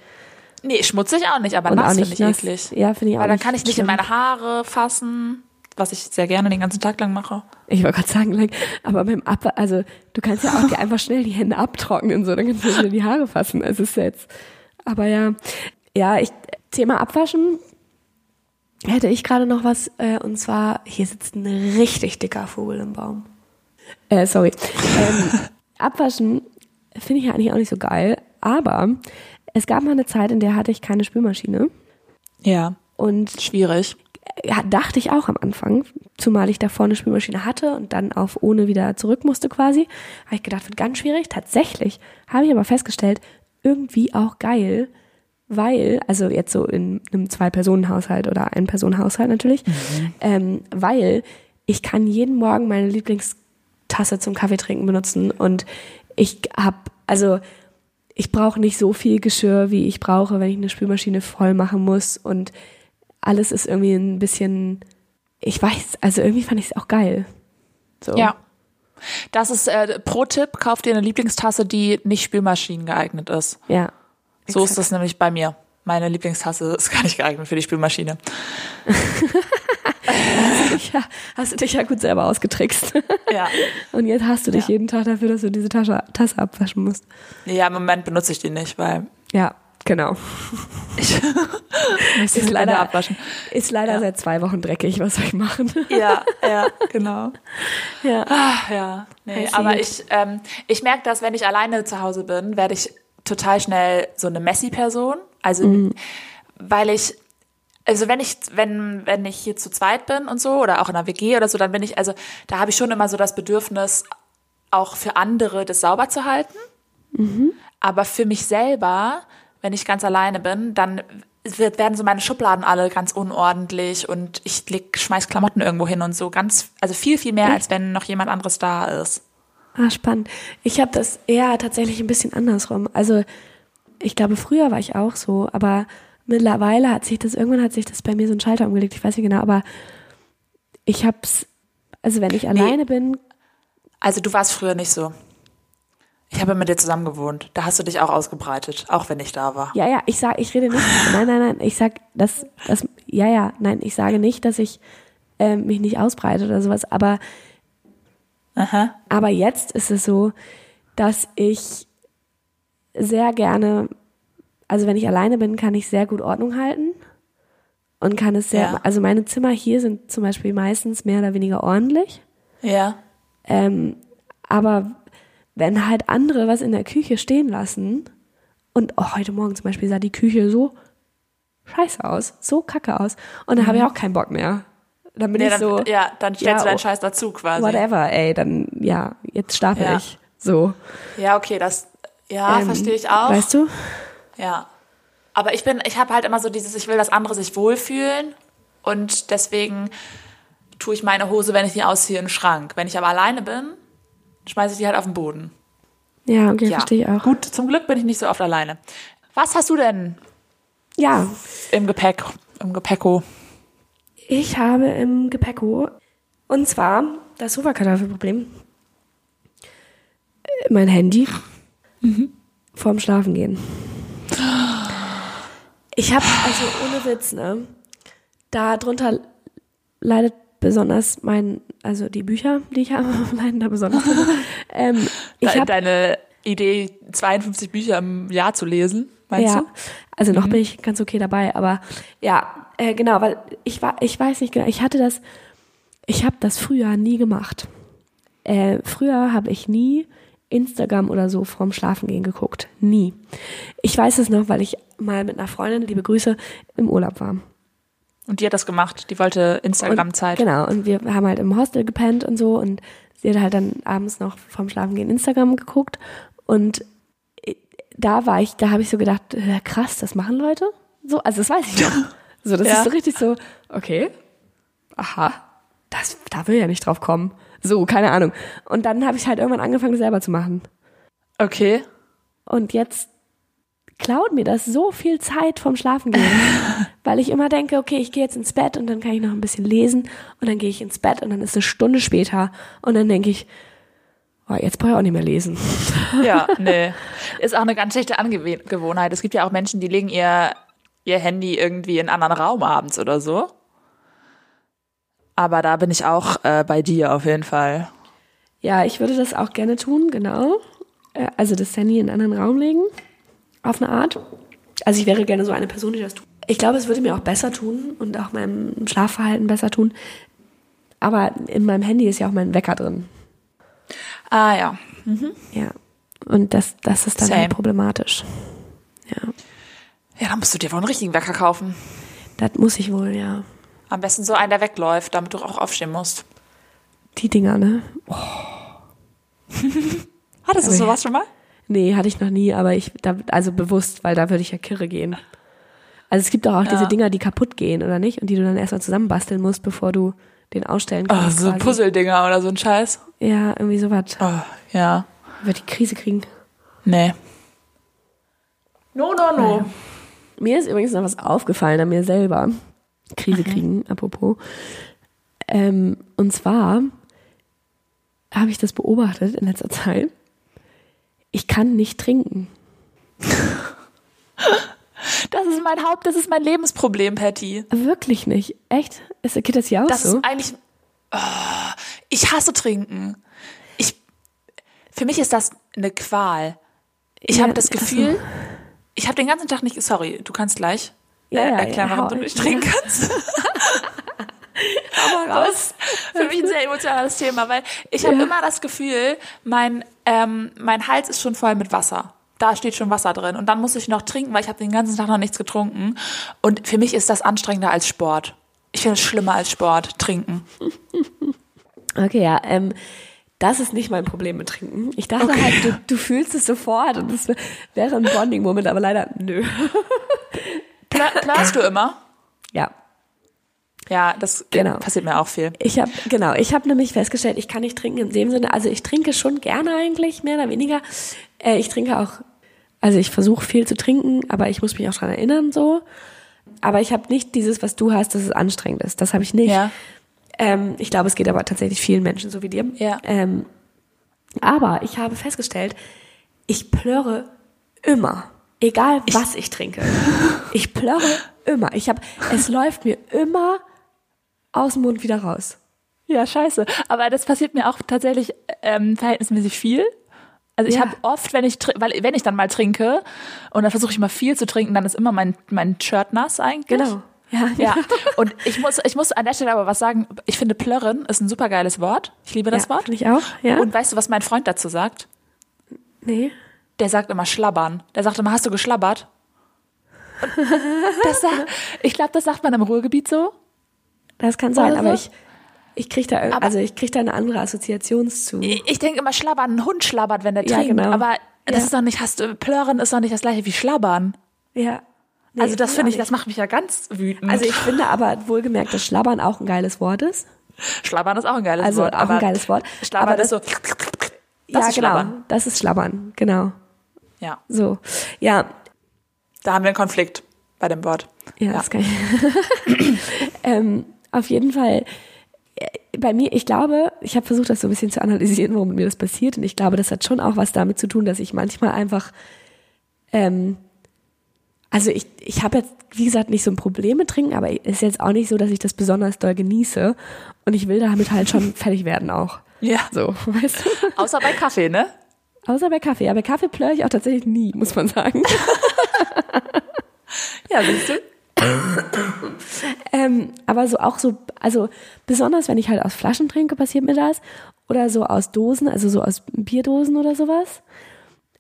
[SPEAKER 2] Nee, schmutzig auch nicht, aber nass
[SPEAKER 1] nicht
[SPEAKER 2] finde ich
[SPEAKER 1] nass.
[SPEAKER 2] eklig.
[SPEAKER 1] Ja, finde ich auch
[SPEAKER 2] Weil dann kann ich nicht in
[SPEAKER 1] schlimm.
[SPEAKER 2] meine Haare fassen, was ich sehr gerne den ganzen Tag lang mache.
[SPEAKER 1] Ich wollte gerade sagen, like, aber beim Ab, also du kannst ja auch dir einfach schnell die Hände abtrocknen, so, dann kannst du dir die Haare fassen. Es ist jetzt, aber ja, ja, ich, Thema Abwaschen hätte ich gerade noch was, äh, und zwar, hier sitzt ein richtig dicker Vogel im Baum. Äh, sorry. Ähm, Abwaschen finde ich ja eigentlich auch nicht so geil, aber es gab mal eine Zeit, in der hatte ich keine Spülmaschine
[SPEAKER 2] Ja,
[SPEAKER 1] und
[SPEAKER 2] schwierig.
[SPEAKER 1] ja, dachte ich auch am Anfang, zumal ich davor eine Spülmaschine hatte und dann auf ohne wieder zurück musste quasi, habe ich gedacht, wird ganz schwierig. Tatsächlich habe ich aber festgestellt, irgendwie auch geil, weil, also jetzt so in einem Zwei-Personen-Haushalt oder Ein-Personen-Haushalt natürlich, ähm, weil ich kann jeden Morgen meine Lieblingstasse zum Kaffee trinken benutzen und ich habe, also ich brauche nicht so viel Geschirr, wie ich brauche, wenn ich eine Spülmaschine voll machen muss und alles ist irgendwie ein bisschen, ich weiß, also irgendwie fand ich es auch geil. So.
[SPEAKER 2] Ja. Das ist äh, pro Tipp, kauf dir eine Lieblingstasse, die nicht Spülmaschinen geeignet ist.
[SPEAKER 1] Ja.
[SPEAKER 2] So ist
[SPEAKER 1] Exakt.
[SPEAKER 2] das nämlich bei mir. Meine Lieblingstasse ist gar nicht geeignet für die Spülmaschine.
[SPEAKER 1] Ja, hast du dich ja gut selber ausgetrickst.
[SPEAKER 2] Ja.
[SPEAKER 1] Und jetzt hast du dich
[SPEAKER 2] Ja.
[SPEAKER 1] jeden Tag dafür, dass du diese Tasche, Tasse abwaschen musst.
[SPEAKER 2] Ja, im Moment benutze ich die nicht, weil
[SPEAKER 1] Ja, genau.
[SPEAKER 2] ich muss
[SPEAKER 1] Ist leider-
[SPEAKER 2] abwaschen.
[SPEAKER 1] Ist leider
[SPEAKER 2] Ja.
[SPEAKER 1] seit zwei Wochen dreckig, was soll ich machen?
[SPEAKER 2] Ja, ja, genau.
[SPEAKER 1] Ja.
[SPEAKER 2] Ach, ja, nee, aber ich, ähm, ich merke, dass wenn ich alleine zu Hause bin, werde ich total schnell so eine Messi-Person. Also,
[SPEAKER 1] Mhm.
[SPEAKER 2] weil ich, also wenn ich, wenn, wenn ich hier zu zweit bin und so, oder auch in einer WG oder so, dann bin ich, also da habe ich schon immer so das Bedürfnis, auch für andere das sauber zu halten.
[SPEAKER 1] Mhm.
[SPEAKER 2] Aber für mich selber, wenn ich ganz alleine bin, dann wird, werden so meine Schubladen alle ganz unordentlich und ich leg, schmeiß Klamotten irgendwo hin und so ganz, also viel, viel mehr, als wenn noch jemand anderes da ist.
[SPEAKER 1] Ah, spannend. Ich habe das eher tatsächlich ein bisschen andersrum. Also ich glaube, früher war ich auch so, aber mittlerweile hat sich das, irgendwann hat sich das bei mir so ein Schalter umgelegt, ich weiß nicht genau, aber ich hab's, also wenn ich alleine bin,
[SPEAKER 2] Also du warst früher nicht so. Ich habe mit dir zusammen gewohnt. Da hast du dich auch ausgebreitet, auch wenn ich da war.
[SPEAKER 1] ja, ja, ich sag, ich rede nicht, nein, nein, nein, ich sag, das, das, ja, ja, nein, ich sage nicht, dass ich ähm, mich nicht ausbreite oder sowas, aber
[SPEAKER 2] Aha.
[SPEAKER 1] Aber jetzt ist es so, dass ich sehr gerne, also wenn ich alleine bin, kann ich sehr gut Ordnung halten und kann es sehr,
[SPEAKER 2] Ja.
[SPEAKER 1] also meine Zimmer hier sind zum Beispiel meistens mehr oder weniger ordentlich.
[SPEAKER 2] Ja.
[SPEAKER 1] Ähm, aber wenn halt andere was in der Küche stehen lassen und oh, heute Morgen zum Beispiel sah die Küche so scheiße aus, so kacke aus und dann habe ich auch keinen Bock mehr. Dann bin
[SPEAKER 2] Nee,
[SPEAKER 1] ich
[SPEAKER 2] dann,
[SPEAKER 1] so,
[SPEAKER 2] ja, dann stellst
[SPEAKER 1] ja,
[SPEAKER 2] du deinen
[SPEAKER 1] oh,
[SPEAKER 2] Scheiß dazu quasi.
[SPEAKER 1] whatever, ey, dann ja, jetzt schlafe
[SPEAKER 2] Ja.
[SPEAKER 1] ich. So.
[SPEAKER 2] Ja, okay, das, ja,
[SPEAKER 1] Ähm,
[SPEAKER 2] verstehe ich auch.
[SPEAKER 1] Weißt du?
[SPEAKER 2] Ja. Aber ich bin, ich habe halt immer so dieses, ich will, dass andere sich wohlfühlen und deswegen tue ich meine Hose, wenn ich die ausziehe, in den Schrank. Wenn ich aber alleine bin, schmeiße ich die halt auf den Boden.
[SPEAKER 1] Ja, okay,
[SPEAKER 2] Ja.
[SPEAKER 1] verstehe ich auch.
[SPEAKER 2] Gut, zum Glück bin ich nicht so oft alleine. Was hast du denn
[SPEAKER 1] Ja,
[SPEAKER 2] im Gepäck, im Gepäcko?
[SPEAKER 1] ich habe im Gepäcko, und zwar das Sofakartoffelproblem, äh, mein Handy vorm Schlafen gehen. Ich habe, also ohne Witz, ne, da drunter leidet besonders mein, also die Bücher, die ich habe, leiden da besonders drunter. ähm, ich
[SPEAKER 2] De
[SPEAKER 1] habe
[SPEAKER 2] deine Idee, 52 Bücher im Jahr zu lesen, meinst
[SPEAKER 1] ja,
[SPEAKER 2] du?
[SPEAKER 1] also noch bin ich ganz okay dabei, aber ja, äh, genau, weil ich war, ich weiß nicht genau, ich hatte das, ich habe das früher nie gemacht. Äh, früher habe ich nie Instagram oder so vorm Schlafengehen geguckt, nie. Ich weiß es noch, weil ich mal mit einer Freundin, liebe Grüße, im Urlaub war.
[SPEAKER 2] Und die hat das gemacht. Die wollte Instagram-Zeit.
[SPEAKER 1] Genau, und wir haben halt im Hostel gepennt und so und sie hat halt dann abends noch vorm Schlafengehen Instagram geguckt und äh, da war ich, da habe ich so gedacht, krass, das machen Leute? So, also das weiß ich noch. So, das
[SPEAKER 2] Ja.
[SPEAKER 1] ist so richtig so, okay, aha, das, da will ja nicht drauf kommen. So, keine Ahnung. Und dann habe ich halt irgendwann angefangen, selber zu machen.
[SPEAKER 2] Okay.
[SPEAKER 1] Und jetzt klaut mir das so viel Zeit vom Schlafengehen, weil ich immer denke, okay, ich gehe jetzt ins Bett und dann kann ich noch ein bisschen lesen und dann gehe ich ins Bett und dann ist eine Stunde später und dann denke ich, oh, jetzt brauche ich auch nicht mehr lesen.
[SPEAKER 2] Ja, nee. Ist auch eine ganz schlechte Angewohnheit. Es gibt ja auch Menschen, die legen ihr, ihr Handy irgendwie in einen anderen Raum abends oder so. Aber da bin ich auch äh, bei dir auf jeden Fall.
[SPEAKER 1] Ja, ich würde das auch gerne tun, genau. Äh, Also das Handy in einen anderen Raum legen, auf eine Art. Also ich wäre gerne so eine Person, die das tut. Ich glaube, es würde mir auch besser tun und auch meinem Schlafverhalten besser tun. Aber in meinem Handy ist ja auch mein Wecker drin.
[SPEAKER 2] Ah ja.
[SPEAKER 1] Ja. Und das, das ist dann
[SPEAKER 2] Same.
[SPEAKER 1] halt problematisch. Ja.
[SPEAKER 2] Ja, dann musst du dir wohl einen richtigen Wecker kaufen.
[SPEAKER 1] Das muss ich wohl, ja.
[SPEAKER 2] Am besten so einen, der wegläuft, damit du auch aufstehen musst.
[SPEAKER 1] Die Dinger, ne?
[SPEAKER 2] Hattest du sowas schon mal?
[SPEAKER 1] Nee, hatte ich noch nie, aber ich, da, also bewusst, weil da würde ich ja kirre gehen. Also es gibt doch auch
[SPEAKER 2] Ja.
[SPEAKER 1] diese Dinger, die kaputt gehen, oder nicht? Und die du dann erstmal zusammenbasteln musst, bevor du den ausstellen
[SPEAKER 2] Oh,
[SPEAKER 1] kannst.
[SPEAKER 2] so
[SPEAKER 1] quasi.
[SPEAKER 2] Puzzledinger oder so ein Scheiß.
[SPEAKER 1] Ja, irgendwie sowas.
[SPEAKER 2] Oh, ja.
[SPEAKER 1] Wird die Krise kriegen.
[SPEAKER 2] Nee. No, no, no.
[SPEAKER 1] Mir ist übrigens noch was aufgefallen an mir selber. Krise kriegen, apropos. Ähm, und zwar habe ich das beobachtet in letzter Zeit. Ich kann nicht trinken.
[SPEAKER 2] Das ist mein Haupt, das ist mein Lebensproblem, Patty.
[SPEAKER 1] Wirklich nicht. Echt? Ist, geht das hier auch
[SPEAKER 2] Das
[SPEAKER 1] so?
[SPEAKER 2] ist eigentlich. Oh, ich hasse trinken. Ich, für mich ist das eine Qual. Ich
[SPEAKER 1] Ja,
[SPEAKER 2] habe das. Gefühl, ich habe den ganzen Tag nicht. Sorry, du kannst gleich
[SPEAKER 1] Ja,
[SPEAKER 2] äh,
[SPEAKER 1] ja,
[SPEAKER 2] erklären,
[SPEAKER 1] ja,
[SPEAKER 2] warum du nicht trinken kannst.
[SPEAKER 1] Aber
[SPEAKER 2] Das ist für mich ein sehr emotionales Thema, weil ich habe
[SPEAKER 1] Ja.
[SPEAKER 2] immer das Gefühl, mein, ähm, mein Hals ist schon voll mit Wasser. Da steht schon Wasser drin. Und dann muss ich noch trinken, weil ich habe den ganzen Tag noch nichts getrunken. Und für mich ist das anstrengender als Sport. Ich finde es schlimmer als Sport, trinken.
[SPEAKER 1] Okay, ja, ähm, das ist nicht mein Problem mit Trinken. Ich dachte halt, du, du fühlst es sofort und das wäre ein Bonding-Moment, aber leider nö.
[SPEAKER 2] Plö- Plörst du immer?
[SPEAKER 1] Ja,
[SPEAKER 2] Ja, das
[SPEAKER 1] Genau.
[SPEAKER 2] passiert mir auch viel.
[SPEAKER 1] ich habe genau, ich habe nämlich festgestellt, ich kann nicht trinken in dem Sinne. Also ich trinke schon gerne eigentlich, mehr oder weniger. Äh, ich trinke auch, also ich versuche viel zu trinken, aber ich muss mich auch dran erinnern so. Aber ich habe nicht dieses, was du hast, dass es anstrengend ist. Das habe ich nicht.
[SPEAKER 2] Ja.
[SPEAKER 1] Ähm, ich glaube, es geht aber tatsächlich vielen Menschen so wie dir.
[SPEAKER 2] Ja.
[SPEAKER 1] Ähm, aber ich habe festgestellt, ich plörre immer, egal was ich trinke. Ich plörre immer. Ich habe, es läuft mir immer aus dem Mund wieder raus.
[SPEAKER 2] Ja, scheiße. Aber das passiert mir auch tatsächlich ähm, verhältnismäßig viel. Also ich
[SPEAKER 1] Ja.
[SPEAKER 2] habe oft, wenn ich weil wenn ich dann mal trinke und dann versuche ich mal viel zu trinken, dann ist immer mein mein Shirt nass eigentlich.
[SPEAKER 1] Genau. Ja,
[SPEAKER 2] Ja, und ich muss, ich muss an der Stelle aber was sagen. Ich finde, plörren ist ein super geiles Wort. Ich liebe das
[SPEAKER 1] ja,
[SPEAKER 2] Wort.
[SPEAKER 1] finde ich auch. Ja.
[SPEAKER 2] Und weißt du, was mein Freund dazu sagt?
[SPEAKER 1] nee.
[SPEAKER 2] Der sagt immer schlabbern. Der sagt immer, hast du geschlabbert? Und das sagt, ich glaube, das sagt man im Ruhrgebiet so.
[SPEAKER 1] Das kann sein,
[SPEAKER 2] Oder
[SPEAKER 1] aber
[SPEAKER 2] so?
[SPEAKER 1] ich, ich kriege da,
[SPEAKER 2] Aber-
[SPEAKER 1] also ich krieg da eine andere Assoziation zu.
[SPEAKER 2] Ich, ich denke immer schlabbern, ein Hund schlabbert, wenn der
[SPEAKER 1] Ja,
[SPEAKER 2] trinkt.
[SPEAKER 1] genau.
[SPEAKER 2] Aber das
[SPEAKER 1] Ja.
[SPEAKER 2] ist doch nicht, hast du, plörren ist doch nicht das gleiche wie schlabbern.
[SPEAKER 1] Ja. Nee,
[SPEAKER 2] also das finde ich,
[SPEAKER 1] auch
[SPEAKER 2] das macht mich ja ganz wütend.
[SPEAKER 1] Also ich finde aber wohlgemerkt, dass Schlabbern auch ein geiles Wort ist.
[SPEAKER 2] schlabbern ist auch ein geiles
[SPEAKER 1] Also
[SPEAKER 2] Wort.
[SPEAKER 1] auch
[SPEAKER 2] aber
[SPEAKER 1] ein geiles Wort.
[SPEAKER 2] Schlabbern
[SPEAKER 1] aber
[SPEAKER 2] ist so,
[SPEAKER 1] das,
[SPEAKER 2] das
[SPEAKER 1] ja,
[SPEAKER 2] ist
[SPEAKER 1] genau.
[SPEAKER 2] schlabbern.
[SPEAKER 1] Das ist Schlabbern, genau.
[SPEAKER 2] Ja,
[SPEAKER 1] So. Ja,
[SPEAKER 2] da haben wir einen Konflikt bei dem Wort.
[SPEAKER 1] Ja, das kann ich. ähm, auf jeden Fall, äh, bei mir, ich glaube, ich habe versucht, das so ein bisschen zu analysieren, warum mir das passiert. Und ich glaube, das hat schon auch was damit zu tun, dass ich manchmal einfach, ähm, also ich, ich habe jetzt, wie gesagt, nicht so ein Problem mit Trinken, aber es ist jetzt auch nicht so, dass ich das besonders doll genieße. Und ich will damit halt schon fertig werden auch.
[SPEAKER 2] Ja.
[SPEAKER 1] So, weißt du?
[SPEAKER 2] Außer bei Kaffee, ne?
[SPEAKER 1] Außer bei Kaffee. Aber Kaffee plöre ich auch tatsächlich nie, muss man sagen.
[SPEAKER 2] Ja, siehst du?
[SPEAKER 1] Ähm, aber so auch so, also besonders wenn ich halt aus Flaschen trinke, passiert mir das. Oder so aus Dosen, also so aus Bierdosen oder sowas.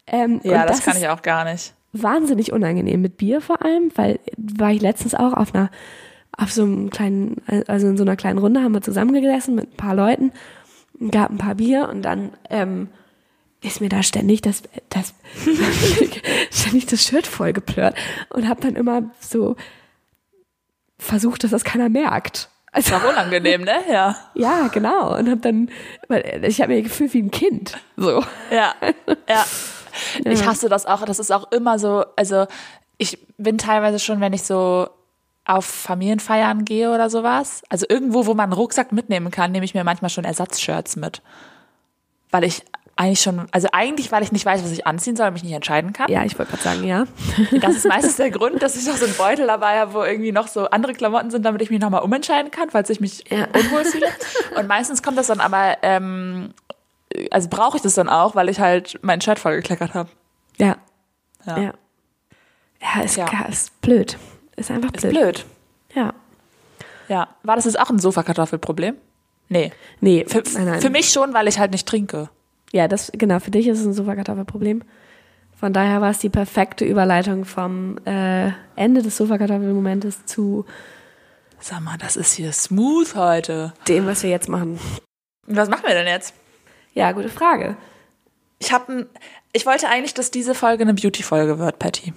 [SPEAKER 1] Ähm,
[SPEAKER 2] Ja,
[SPEAKER 1] und
[SPEAKER 2] das, kann ich auch gar nicht.
[SPEAKER 1] wahnsinnig unangenehm mit Bier vor allem, weil war ich letztens auch auf einer auf so einem kleinen, also in so einer kleinen Runde haben wir zusammengesessen mit ein paar Leuten, gab ein paar Bier und dann ähm, ist mir da ständig das, das ständig das Shirt vollgeplört und habe dann immer so versucht, dass das keiner merkt. Also,
[SPEAKER 2] War unangenehm, ne? Ja.
[SPEAKER 1] ja, genau. Und habe dann, ich habe mir gefühlt wie ein Kind. So.
[SPEAKER 2] Ja, ja. Ich hasse das auch. Das ist auch immer so, also ich bin teilweise schon, wenn ich so auf Familienfeiern gehe oder sowas, also irgendwo, wo man einen Rucksack mitnehmen kann, nehme ich mir manchmal schon Ersatzshirts mit. Weil ich eigentlich schon, also eigentlich, weil ich nicht weiß, was ich anziehen soll und mich nicht entscheiden kann.
[SPEAKER 1] Ja, ich wollte gerade sagen, ja.
[SPEAKER 2] Das ist meistens der Grund, dass ich noch so einen Beutel dabei habe, wo irgendwie noch so andere Klamotten sind, damit ich mich nochmal umentscheiden kann, falls ich mich
[SPEAKER 1] Ja.
[SPEAKER 2] unwohl fühle. Und meistens kommt das dann aber, ähm, also brauche ich das dann auch, weil ich halt mein Shirt vollgekleckert habe.
[SPEAKER 1] Ja.
[SPEAKER 2] Ja.
[SPEAKER 1] Ja. Ja, ist,
[SPEAKER 2] Ja.
[SPEAKER 1] ist blöd. Ist einfach
[SPEAKER 2] Ist
[SPEAKER 1] blöd.
[SPEAKER 2] blöd.
[SPEAKER 1] Ja.
[SPEAKER 2] Ja. War das jetzt auch ein Sofakartoffelproblem? Nee.
[SPEAKER 1] Nee,
[SPEAKER 2] Für,
[SPEAKER 1] nein, nein.
[SPEAKER 2] für mich schon, weil ich halt nicht trinke.
[SPEAKER 1] Ja, das, genau, für dich ist es ein Sofakartoffelproblem. Von daher war es die perfekte Überleitung vom äh, Ende des Sofakartoffelmomentes zu
[SPEAKER 2] Sag mal, das ist hier smooth heute.
[SPEAKER 1] dem, was wir jetzt machen.
[SPEAKER 2] Was machen wir denn jetzt?
[SPEAKER 1] Ja, gute Frage.
[SPEAKER 2] Ich habe ich wollte eigentlich, dass diese Folge eine Beauty-Folge wird, Patty.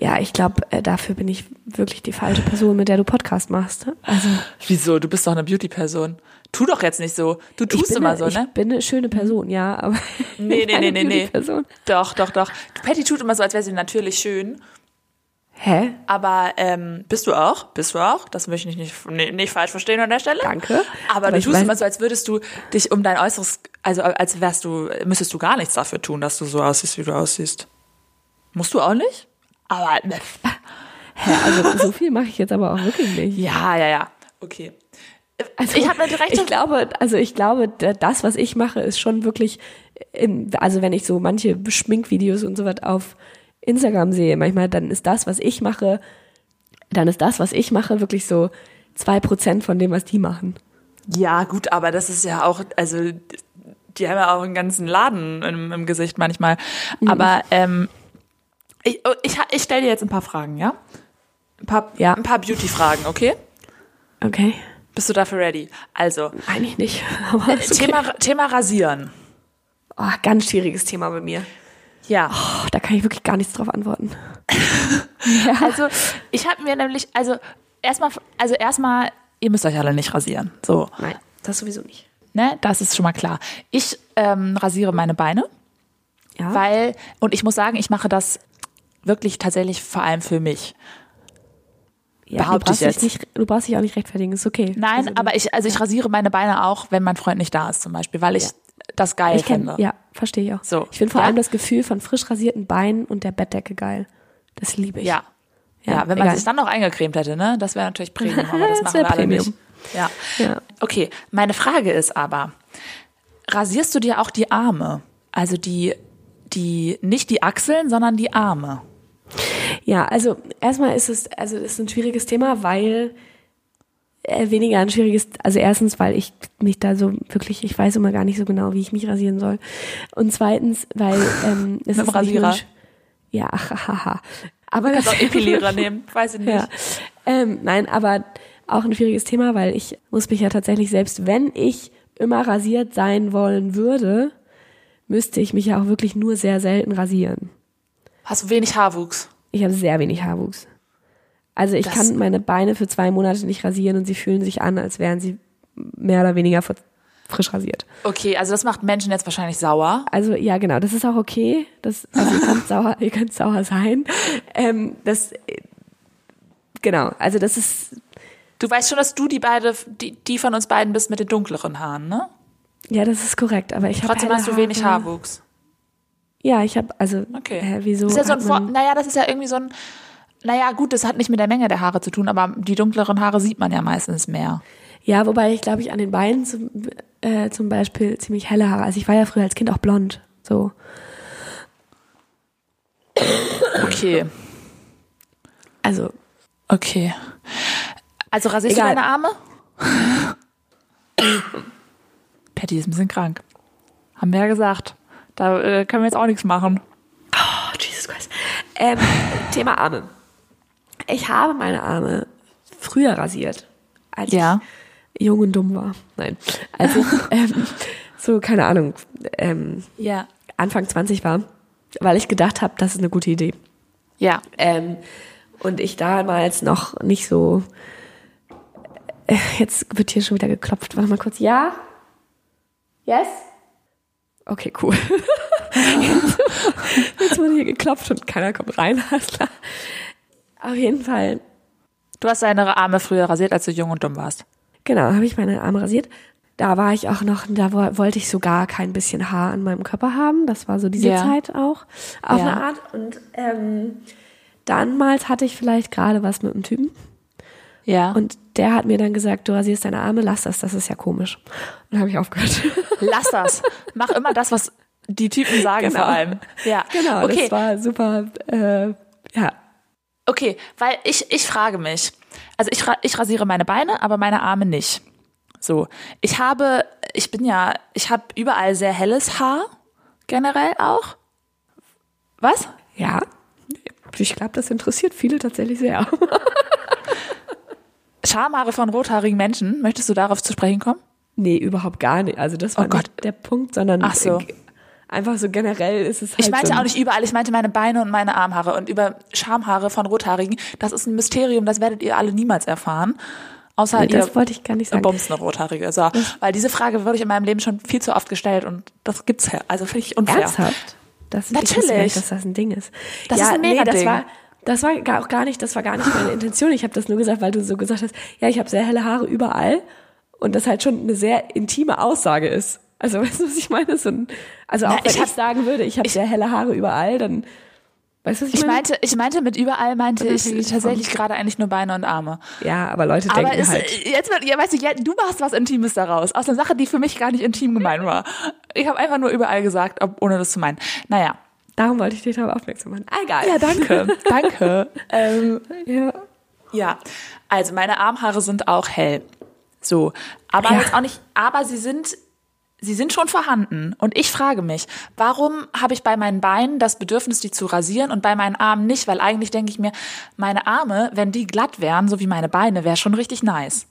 [SPEAKER 1] Ja, ich glaube, äh, dafür bin ich wirklich die falsche Person, mit der du Podcast machst. Also,
[SPEAKER 2] Wieso? Du bist doch eine Beauty-Person. Tu doch jetzt nicht so. Du
[SPEAKER 1] ich
[SPEAKER 2] tust immer
[SPEAKER 1] eine,
[SPEAKER 2] so,
[SPEAKER 1] ich
[SPEAKER 2] ne?
[SPEAKER 1] bin eine schöne Person, ja, aber
[SPEAKER 2] Nee, nee, nee, nee, nee. Doch, doch, doch. Du, Patty tut immer so, als wäre sie natürlich schön.
[SPEAKER 1] Hä?
[SPEAKER 2] Aber ähm, bist du auch? Bist du auch? Das möchte ich nicht, nicht, nicht falsch verstehen an der Stelle.
[SPEAKER 1] Danke.
[SPEAKER 2] Aber,
[SPEAKER 1] Aber
[SPEAKER 2] du
[SPEAKER 1] ich
[SPEAKER 2] tust immer so, als würdest du dich um dein Äußeres, also als wärst du, müsstest du gar nichts dafür tun, dass du so aussiehst, wie du aussiehst. Musst du auch nicht? Aber
[SPEAKER 1] Hä? Also so viel mache ich jetzt aber auch wirklich nicht.
[SPEAKER 2] ja, ja, ja. Okay.
[SPEAKER 1] Also,
[SPEAKER 2] ich habe eine direkte
[SPEAKER 1] Ich glaube, also ich glaube, das, was ich mache, ist schon wirklich, in, also wenn ich so manche Schminkvideos und so was auf Instagram sehe, manchmal, dann ist das, was ich mache, dann ist das, was ich mache, wirklich so zwei Prozent von dem, was die machen.
[SPEAKER 2] Ja, gut, aber das ist ja auch, also die haben ja auch einen ganzen Laden im, im Gesicht manchmal. Aber ähm, ich, oh, ich, ich stelle dir jetzt ein paar Fragen, ja? Ein paar,
[SPEAKER 1] Ja.
[SPEAKER 2] ein paar Beauty-Fragen, okay?
[SPEAKER 1] Okay.
[SPEAKER 2] Bist du dafür ready? Also,
[SPEAKER 1] Eigentlich nicht. Ist okay.
[SPEAKER 2] Thema, Thema Rasieren.
[SPEAKER 1] oh, ganz schwieriges Thema bei mir.
[SPEAKER 2] Ja.
[SPEAKER 1] Oh, da kann ich wirklich gar nichts drauf antworten.
[SPEAKER 2] Also, ich habe mir nämlich, also erstmal, also erstmal, ihr müsst euch alle nicht rasieren. So,
[SPEAKER 1] Nein, das sowieso nicht.
[SPEAKER 2] ne? Das ist schon mal klar. Ich ähm, rasiere meine Beine.
[SPEAKER 1] Ja.
[SPEAKER 2] Weil, und ich muss sagen, ich mache das wirklich tatsächlich vor allem für mich.
[SPEAKER 1] ja,
[SPEAKER 2] behaupte
[SPEAKER 1] du brauchst
[SPEAKER 2] ich jetzt.
[SPEAKER 1] Dich nicht, du brauchst dich auch nicht rechtfertigen, ist okay.
[SPEAKER 2] Nein,
[SPEAKER 1] Also,
[SPEAKER 2] aber ich, also ich rasiere meine Beine auch, wenn mein Freund nicht da ist, zum Beispiel, weil ich
[SPEAKER 1] Ja.
[SPEAKER 2] das geil
[SPEAKER 1] ich
[SPEAKER 2] finde.
[SPEAKER 1] kenn, ja, verstehe ich auch.
[SPEAKER 2] So.
[SPEAKER 1] Ich finde vor
[SPEAKER 2] Ja?
[SPEAKER 1] allem das Gefühl von frisch rasierten Beinen und der Bettdecke geil. Das liebe ich.
[SPEAKER 2] Ja. Ja, wenn man
[SPEAKER 1] egal.
[SPEAKER 2] sich dann noch eingecremt hätte, ne? Das wäre natürlich Premium, aber das
[SPEAKER 1] Das
[SPEAKER 2] machen wir alle nicht. Ja.
[SPEAKER 1] Ja.
[SPEAKER 2] Okay, meine Frage ist aber, rasierst du dir auch die Arme? Also die, die, nicht die Achseln, sondern die Arme.
[SPEAKER 1] Ja, also erstmal ist es, also es ist ein schwieriges Thema, weil äh, weniger ein schwieriges, also erstens, weil ich mich da so wirklich, ich weiß immer gar nicht so genau, wie ich mich rasieren soll. Und zweitens, weil ähm, es
[SPEAKER 2] Mit
[SPEAKER 1] ist nicht
[SPEAKER 2] Rasierer?
[SPEAKER 1] sch- Ja, haha. Aber das
[SPEAKER 2] auch Epilierer nehmen, weiß ich nicht.
[SPEAKER 1] Ja. Ähm, nein, aber auch ein schwieriges Thema, weil ich muss mich ja tatsächlich selbst, wenn ich immer rasiert sein wollen würde, müsste ich mich ja auch wirklich nur sehr selten rasieren.
[SPEAKER 2] Hast du wenig Haarwuchs?
[SPEAKER 1] Ich habe sehr wenig Haarwuchs. Also ich
[SPEAKER 2] Das-
[SPEAKER 1] kann meine Beine für zwei Monate nicht rasieren und sie fühlen sich an, als wären sie mehr oder weniger fr- frisch rasiert.
[SPEAKER 2] Okay, also das macht Menschen jetzt wahrscheinlich sauer.
[SPEAKER 1] Also ja, genau, das ist auch okay. Das, also ihr könnt sauer, ihr könnt sauer sein. Ähm, das, genau, also das ist,
[SPEAKER 2] Du weißt schon, dass du die beide, die, die von uns beiden bist mit den dunkleren Haaren, ne?
[SPEAKER 1] ja, das ist korrekt. Aber ich habe
[SPEAKER 2] Trotzdem hast du wenig Haarwuchs.
[SPEAKER 1] Ja, ich habe also.
[SPEAKER 2] Okay.
[SPEAKER 1] Hä, wieso?
[SPEAKER 2] Ist ja so ein Vor naja, das ist ja irgendwie so ein, naja, gut, das hat nicht mit der Menge der Haare zu tun, aber die dunkleren Haare sieht man ja meistens mehr.
[SPEAKER 1] ja, wobei ich glaube ich an den Beinen zum, äh, zum Beispiel ziemlich helle Haare. Also ich war ja früher als Kind auch blond. So.
[SPEAKER 2] Okay,
[SPEAKER 1] Also
[SPEAKER 2] okay. Also rasierst
[SPEAKER 1] Egal.
[SPEAKER 2] du deine Arme? Patty ist ein bisschen krank. Haben wir ja gesagt. Da äh, können wir jetzt auch nichts machen.
[SPEAKER 1] Oh, Jesus Christ. Ähm, Thema Arme. Ich habe meine Arme früher rasiert, als
[SPEAKER 2] Ja.
[SPEAKER 1] ich jung und dumm war. Nein, als ich ähm, so, keine Ahnung, ähm,
[SPEAKER 2] Ja.
[SPEAKER 1] Anfang 20 war, weil ich gedacht habe, das ist eine gute Idee.
[SPEAKER 2] Ja.
[SPEAKER 1] Ähm, und ich damals noch nicht so. Äh, Jetzt wird hier schon wieder geklopft. Warte mal kurz. Ja? Yes? Okay, cool. Jetzt wurde hier geklopft und keiner kommt rein. Alles klar. Auf jeden Fall,
[SPEAKER 2] Du hast deine Arme früher rasiert, als du jung und dumm warst.
[SPEAKER 1] genau, habe ich meine Arme rasiert. Da war ich auch noch, da wo- wollte ich sogar kein bisschen Haar an meinem Körper haben. Das war so diese
[SPEAKER 2] Ja.
[SPEAKER 1] Zeit auch, auf
[SPEAKER 2] Ja.
[SPEAKER 1] eine Art. Und ähm, damals hatte ich vielleicht gerade was mit einem Typen.
[SPEAKER 2] Ja.
[SPEAKER 1] Und der hat mir dann gesagt, du rasierst deine Arme, lass das, das ist ja komisch. Und dann habe ich aufgehört.
[SPEAKER 2] lass das. Mach immer das, was die Typen sagen
[SPEAKER 1] Genau.
[SPEAKER 2] vor allem. Ja.
[SPEAKER 1] genau,
[SPEAKER 2] Okay.
[SPEAKER 1] das war super, äh, ja.
[SPEAKER 2] Okay, weil ich, ich frage mich, also ich, ich rasiere meine Beine, aber meine Arme nicht. So, ich habe, ich bin ja, ich habe überall sehr helles Haar, generell auch. Was?
[SPEAKER 1] Ja, ich glaube, das interessiert viele tatsächlich sehr.
[SPEAKER 2] Schamhaare von rothaarigen Menschen, möchtest du darauf zu sprechen kommen?
[SPEAKER 1] nee, überhaupt gar nicht. Also das war
[SPEAKER 2] Oh Gott.
[SPEAKER 1] nicht der Punkt, sondern
[SPEAKER 2] Ach so.
[SPEAKER 1] einfach so generell ist es halt
[SPEAKER 2] Ich meinte
[SPEAKER 1] so
[SPEAKER 2] auch nicht überall, ich meinte meine Beine und meine Armhaare. Und über Schamhaare von Rothaarigen, das ist ein Mysterium, das werdet ihr alle niemals erfahren. Außer
[SPEAKER 1] Nee,
[SPEAKER 2] ihr
[SPEAKER 1] das wollte ich gar nicht sagen.
[SPEAKER 2] bumst eine Rothaarige. So. Weil diese Frage wurde ich in meinem Leben schon viel zu oft gestellt und das gibt's ja. Also finde ich unfair.
[SPEAKER 1] Ernsthaft? Das,
[SPEAKER 2] Natürlich.
[SPEAKER 1] nicht, dass das ein Ding ist.
[SPEAKER 2] Das
[SPEAKER 1] ja,
[SPEAKER 2] ist ein
[SPEAKER 1] nee, das war, das war gar, auch gar nicht, das war gar nicht meine Intention. Ich habe das nur gesagt, weil du so gesagt hast, ja, ich habe sehr helle Haare überall und das halt schon eine sehr intime Aussage ist. Also weißt du, was ich meine? So ein, also auch
[SPEAKER 2] Na,
[SPEAKER 1] wenn
[SPEAKER 2] ich
[SPEAKER 1] ich, sagen würde, ich habe sehr helle Haare überall, dann weißt du, was ich,
[SPEAKER 2] Ich
[SPEAKER 1] meine?
[SPEAKER 2] meinte, ich meinte mit überall meinte ich tatsächlich gerade eigentlich nur Beine und Arme.
[SPEAKER 1] ja, aber Leute
[SPEAKER 2] Aber
[SPEAKER 1] denken
[SPEAKER 2] ist,
[SPEAKER 1] halt.
[SPEAKER 2] jetzt, wird- ja, weißt du, ja, du machst was Intimes daraus. Aus einer Sache, die für mich gar nicht intim gemeint war. Ich habe einfach nur überall gesagt, ob, ohne das zu meinen. Naja.
[SPEAKER 1] Darum wollte ich dich darauf aufmerksam machen. Ah, egal.
[SPEAKER 2] Ja, danke. danke. Ähm,
[SPEAKER 1] Ja.
[SPEAKER 2] ja, also meine Armhaare sind auch hell. So, aber
[SPEAKER 1] Ja.
[SPEAKER 2] jetzt auch nicht, aber sie sind sie sind schon vorhanden und ich frage mich, warum habe ich bei meinen Beinen das Bedürfnis, die zu rasieren und bei meinen Armen nicht, weil eigentlich denke ich mir, meine Arme, wenn die glatt wären, so wie meine Beine, wäre schon richtig nice.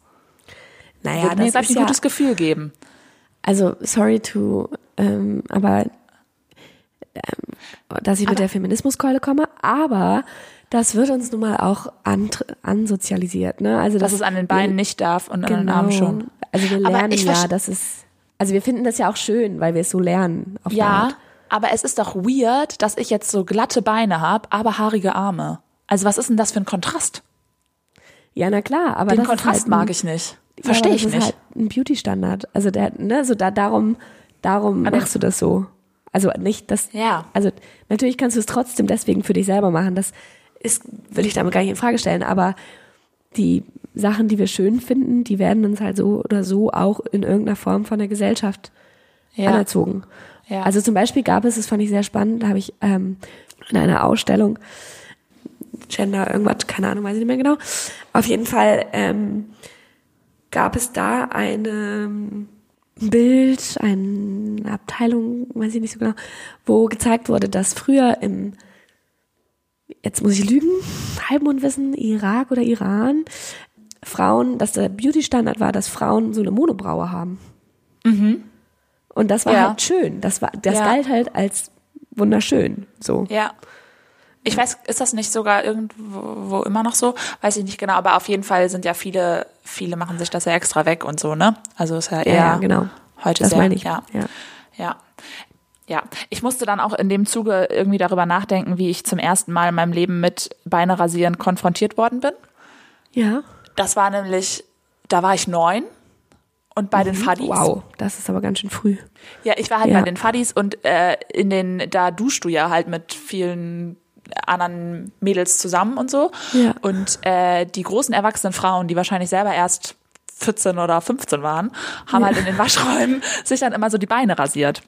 [SPEAKER 1] Naja,
[SPEAKER 2] Würde mir,
[SPEAKER 1] das ist
[SPEAKER 2] ein
[SPEAKER 1] ja,
[SPEAKER 2] gutes Gefühl geben.
[SPEAKER 1] also sorry to, ähm, aber dass ich mit der Feminismuskeule komme, aber das wird uns nun mal auch an, ansozialisiert, ne? Also
[SPEAKER 2] Dass
[SPEAKER 1] das
[SPEAKER 2] es an den Beinen nicht darf und an den Armen schon.
[SPEAKER 1] Also wir
[SPEAKER 2] Aber
[SPEAKER 1] lernen ja, dass es, also wir finden das ja auch schön, weil wir es so lernen.
[SPEAKER 2] Ja, aber es ist doch weird, dass ich jetzt so glatte Beine habe, aber haarige Arme. Also was ist denn das für ein Kontrast?
[SPEAKER 1] ja, na klar, aber
[SPEAKER 2] Den
[SPEAKER 1] das
[SPEAKER 2] Kontrast
[SPEAKER 1] halt
[SPEAKER 2] mag
[SPEAKER 1] ein,
[SPEAKER 2] ich nicht. Verstehe
[SPEAKER 1] aber
[SPEAKER 2] ich
[SPEAKER 1] das
[SPEAKER 2] nicht.
[SPEAKER 1] ist halt ein Beauty-Standard. Also der, ne, so da, darum, darum machst du das so. Also nicht, das,
[SPEAKER 2] Ja.
[SPEAKER 1] also natürlich kannst du es trotzdem deswegen für dich selber machen. Das ist, will ich damit gar nicht in Frage stellen, aber die Sachen, die wir schön finden, die werden uns halt so oder so auch in irgendeiner Form von der Gesellschaft
[SPEAKER 2] Ja.
[SPEAKER 1] anerzogen.
[SPEAKER 2] Ja.
[SPEAKER 1] Also zum Beispiel gab es, das fand ich sehr spannend, da habe ich ähm, in einer Ausstellung Gender, irgendwas, keine Ahnung, weiß ich nicht mehr genau. Auf jeden Fall ähm, gab es da eine Bild, eine Abteilung, weiß ich nicht so genau, wo gezeigt wurde, dass früher im, jetzt muss ich lügen, Halbmondwissen, Irak oder Iran, Frauen, dass der Beauty-Standard war, dass Frauen so eine Monobraue haben. Und das war
[SPEAKER 2] Ja.
[SPEAKER 1] halt schön. Das war, das
[SPEAKER 2] Ja.
[SPEAKER 1] galt halt als wunderschön. So.
[SPEAKER 2] Ja. Ich weiß, ist das nicht sogar irgendwo wo immer noch so? Weiß ich nicht genau, aber auf jeden Fall sind ja viele, viele machen sich das ja extra weg und so, ne? Also ist ja eher
[SPEAKER 1] ja, genau.
[SPEAKER 2] heute
[SPEAKER 1] Das
[SPEAKER 2] sehr,
[SPEAKER 1] meine ich.
[SPEAKER 2] ja.
[SPEAKER 1] Ja.
[SPEAKER 2] Ja. Ja, ich musste dann auch in dem Zuge irgendwie darüber nachdenken, wie ich zum ersten Mal in meinem Leben mit Beine rasieren konfrontiert worden bin.
[SPEAKER 1] ja.
[SPEAKER 2] Das war nämlich, da war ich neun und bei den Fadis.
[SPEAKER 1] Mhm. Wow, das ist aber ganz schön früh.
[SPEAKER 2] Ja, ich war halt
[SPEAKER 1] Ja.
[SPEAKER 2] bei den Fadis und äh, in den, da duschst du ja halt mit vielen anderen Mädels zusammen und so.
[SPEAKER 1] Ja.
[SPEAKER 2] Und äh, die großen erwachsenen Frauen, die wahrscheinlich selber erst 14 oder 15 waren, haben halt in den Waschräumen sich dann immer so die Beine rasiert.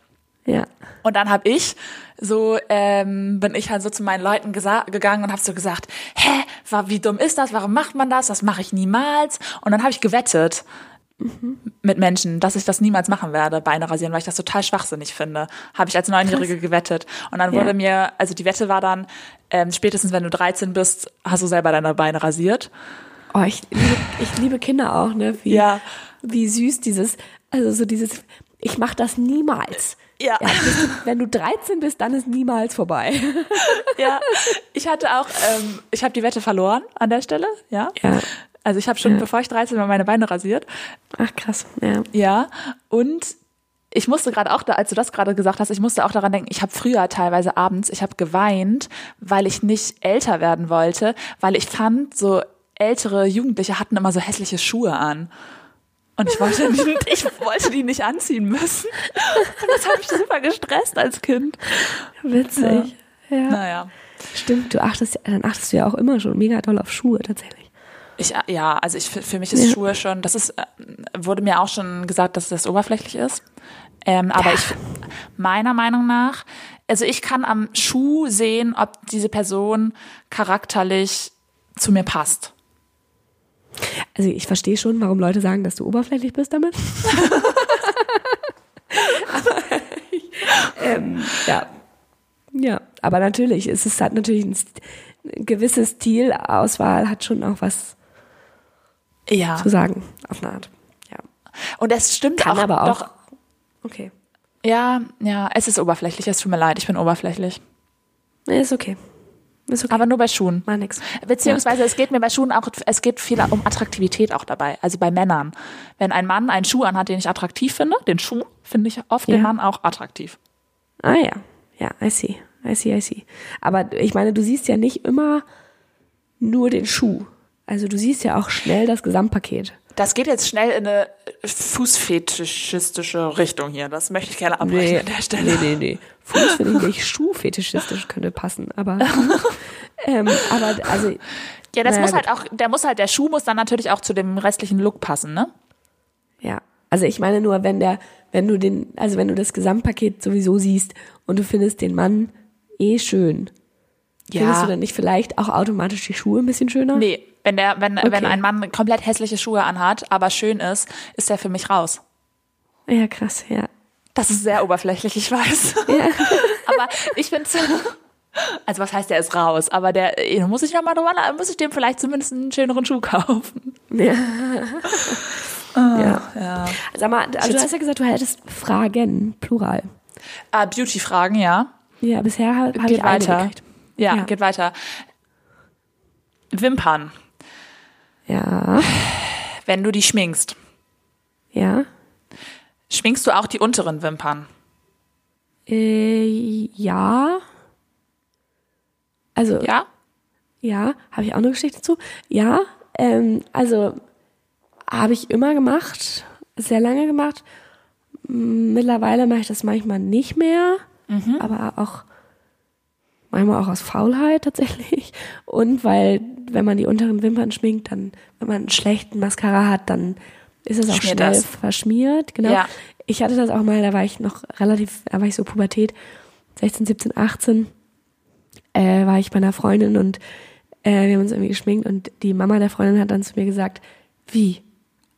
[SPEAKER 1] Ja.
[SPEAKER 2] Und dann habe ich so, ähm, bin ich halt so zu meinen Leuten gegangen und habe so gesagt, hä, wie dumm ist das? Warum macht man das? Das mache ich niemals. Und dann habe ich gewettet mit Menschen, dass ich das niemals machen werde, Beine rasieren, weil ich das total schwachsinnig finde. Habe ich als Neunjährige gewettet. Und dann wurde
[SPEAKER 1] Ja.
[SPEAKER 2] mir, also die Wette war dann, ähm, spätestens wenn du 13 bist, hast du selber deine Beine rasiert.
[SPEAKER 1] Oh, ich liebe, ich liebe Kinder auch, ne? Wie,
[SPEAKER 2] Ja.
[SPEAKER 1] wie süß dieses, also so dieses, ich mach das niemals.
[SPEAKER 2] Ja.
[SPEAKER 1] Ja, du, wenn du 13 bist, dann ist niemals vorbei.
[SPEAKER 2] Ja, ich hatte auch, ähm, ich habe die Wette verloren an der Stelle, ja.
[SPEAKER 1] Ja.
[SPEAKER 2] Also ich habe schon,
[SPEAKER 1] Ja.
[SPEAKER 2] bevor ich 13 war, meine Beine rasiert.
[SPEAKER 1] Ach krass, ja.
[SPEAKER 2] Ja, und ich musste gerade auch da, als du das gerade gesagt hast, ich musste auch daran denken, ich habe früher teilweise abends, ich habe geweint, weil ich nicht älter werden wollte, weil ich fand, so ältere Jugendliche hatten immer so hässliche Schuhe an. Und ich wollte, die, ich wollte die nicht anziehen müssen. Und das hat mich super gestresst als Kind.
[SPEAKER 1] Witzig. Ja.
[SPEAKER 2] Naja.
[SPEAKER 1] Stimmt, du achtest, dann achtest du ja auch immer schon mega doll auf Schuhe tatsächlich.
[SPEAKER 2] Ich, ja, also ich, für mich ist
[SPEAKER 1] Ja.
[SPEAKER 2] Schuhe schon, das ist, äh, wurde mir auch schon gesagt, dass das oberflächlich ist. Ähm, aber ich, meiner Meinung nach, also ich kann am Schuh sehen, ob diese Person charakterlich zu mir passt.
[SPEAKER 1] Also ich verstehe schon, warum Leute sagen, dass du oberflächlich bist damit. aber ähm, ja. Ja, aber natürlich, es ist halt natürlich ein, gewisse Stilauswahl hat schon auch was
[SPEAKER 2] Ja.
[SPEAKER 1] zu sagen, auf eine Art. Ja.
[SPEAKER 2] Und es stimmt
[SPEAKER 1] Kann
[SPEAKER 2] auch,
[SPEAKER 1] aber auch.
[SPEAKER 2] Doch,
[SPEAKER 1] Okay.
[SPEAKER 2] ja, ja, es ist oberflächlich, es tut mir leid, ich bin oberflächlich.
[SPEAKER 1] Ist okay. Ist okay.
[SPEAKER 2] Aber nur bei Schuhen.
[SPEAKER 1] Mal nix.
[SPEAKER 2] Beziehungsweise es geht mir bei Schuhen auch, es geht viel um Attraktivität auch dabei. Also bei Männern. Wenn ein Mann einen Schuh anhat, den ich attraktiv finde, den Schuh finde ich oft
[SPEAKER 1] Ja.
[SPEAKER 2] den Mann auch attraktiv.
[SPEAKER 1] Ah ja, ja, I see, I see, I see. Aber ich meine, du siehst ja nicht immer nur den Schuh. Also du siehst ja auch schnell das Gesamtpaket.
[SPEAKER 2] Das geht jetzt schnell in eine fußfetischistische Richtung hier. Das möchte ich gerne abbrechen an der Stelle.
[SPEAKER 1] nee, nee, nee. Fuß finde ich nicht, Schuhfetischistisch könnte passen, aber ähm, aber also
[SPEAKER 2] Ja, das
[SPEAKER 1] Naja,
[SPEAKER 2] muss
[SPEAKER 1] gut.
[SPEAKER 2] halt auch, der muss halt, der Schuh muss dann natürlich auch zu dem restlichen Look passen, ne?
[SPEAKER 1] ja, also ich meine nur, wenn der, wenn du den, also wenn du das Gesamtpaket sowieso siehst und du findest den Mann eh schön, findest du dann nicht vielleicht auch automatisch die Schuhe ein bisschen schöner?
[SPEAKER 2] Nee, wenn der, wenn, wenn
[SPEAKER 1] Okay.
[SPEAKER 2] ein Mann komplett hässliche Schuhe anhat, aber schön ist, ist der für mich raus.
[SPEAKER 1] Ja, krass, ja.
[SPEAKER 2] Das ist sehr oberflächlich, ich weiß.
[SPEAKER 1] Ja.
[SPEAKER 2] aber ich finde also was heißt, der ist raus, aber der, da muss ich nochmal drüber, muss ich dem vielleicht zumindest einen schöneren Schuh kaufen.
[SPEAKER 1] Ja. ja.
[SPEAKER 2] Ja.
[SPEAKER 1] Sag mal, also du hast ja gesagt, du hättest Fragen, Plural.
[SPEAKER 2] Ah, Beauty-Fragen, ja.
[SPEAKER 1] Ja, bisher habe ich eine
[SPEAKER 2] weiter.
[SPEAKER 1] gekriegt.
[SPEAKER 2] Ja,
[SPEAKER 1] Ja.
[SPEAKER 2] geht weiter. Wimpern.
[SPEAKER 1] Ja,
[SPEAKER 2] Wenn du die schminkst,
[SPEAKER 1] ja.
[SPEAKER 2] schminkst du auch die unteren Wimpern?
[SPEAKER 1] Äh, ja. Also, ja,
[SPEAKER 2] Ja?
[SPEAKER 1] habe ich auch eine Geschichte zu. Ja, ähm, also habe ich immer gemacht, sehr lange gemacht. Mittlerweile mache ich das manchmal nicht mehr, aber auch manchmal auch aus Faulheit tatsächlich. Und weil, wenn man die unteren Wimpern schminkt, dann, wenn man einen schlechten Mascara hat, dann ist es auch schnell
[SPEAKER 2] das.
[SPEAKER 1] verschmiert. Genau.
[SPEAKER 2] Ja.
[SPEAKER 1] Ich hatte das auch mal, da war ich noch relativ, da war ich so Pubertät, 16, 17, 18, äh, war ich bei einer Freundin und äh, wir haben uns irgendwie geschminkt und die Mama der Freundin hat dann zu mir gesagt, wie?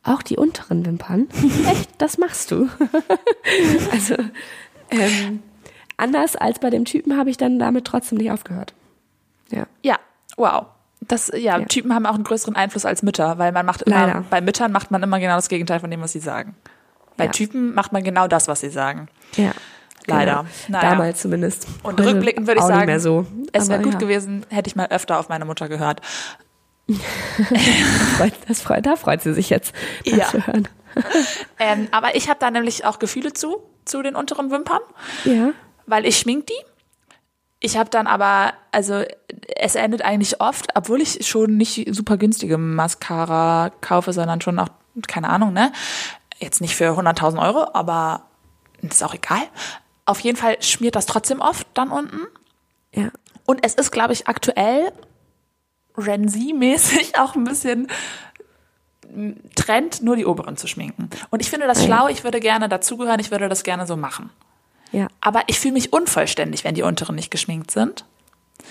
[SPEAKER 1] Auch die unteren Wimpern? Echt? Das machst du? also, ähm, anders als bei dem Typen habe ich dann damit trotzdem nicht aufgehört. Ja.
[SPEAKER 2] Ja, wow. Das, ja,
[SPEAKER 1] Ja.
[SPEAKER 2] Typen haben auch einen größeren Einfluss als Mütter, weil man macht immer,
[SPEAKER 1] Leider.
[SPEAKER 2] bei Müttern macht man immer genau das Gegenteil von dem, was sie sagen. Bei
[SPEAKER 1] Ja.
[SPEAKER 2] Typen macht man genau das, was sie sagen.
[SPEAKER 1] Ja.
[SPEAKER 2] Leider.
[SPEAKER 1] Genau.
[SPEAKER 2] Naja.
[SPEAKER 1] Damals zumindest.
[SPEAKER 2] Und
[SPEAKER 1] Heute
[SPEAKER 2] rückblickend würde ich sagen,
[SPEAKER 1] nicht mehr so.
[SPEAKER 2] es wäre gut
[SPEAKER 1] ja.
[SPEAKER 2] gewesen, hätte ich mal öfter auf meine Mutter gehört.
[SPEAKER 1] Das freut, da freut sie sich jetzt, das
[SPEAKER 2] Ja.
[SPEAKER 1] zu hören.
[SPEAKER 2] Ähm, aber ich habe da nämlich auch Gefühle zu, zu den unteren Wimpern,
[SPEAKER 1] Ja.
[SPEAKER 2] Weil ich schmink die. Ich habe dann aber, also es endet eigentlich oft, obwohl ich schon nicht super günstige Mascara kaufe, sondern schon auch, keine Ahnung, ne? Jetzt nicht für 100.000 Euro, aber ist auch egal. Auf jeden Fall schmiert das trotzdem oft dann unten.
[SPEAKER 1] Ja.
[SPEAKER 2] Und es ist, glaube ich, aktuell Renzi-mäßig auch ein bisschen Trend, nur die oberen zu schminken. Und ich finde das schlau, ich würde gerne dazugehören, ich würde das gerne so machen.
[SPEAKER 1] Ja.
[SPEAKER 2] Aber ich fühle mich unvollständig, wenn die unteren nicht geschminkt sind.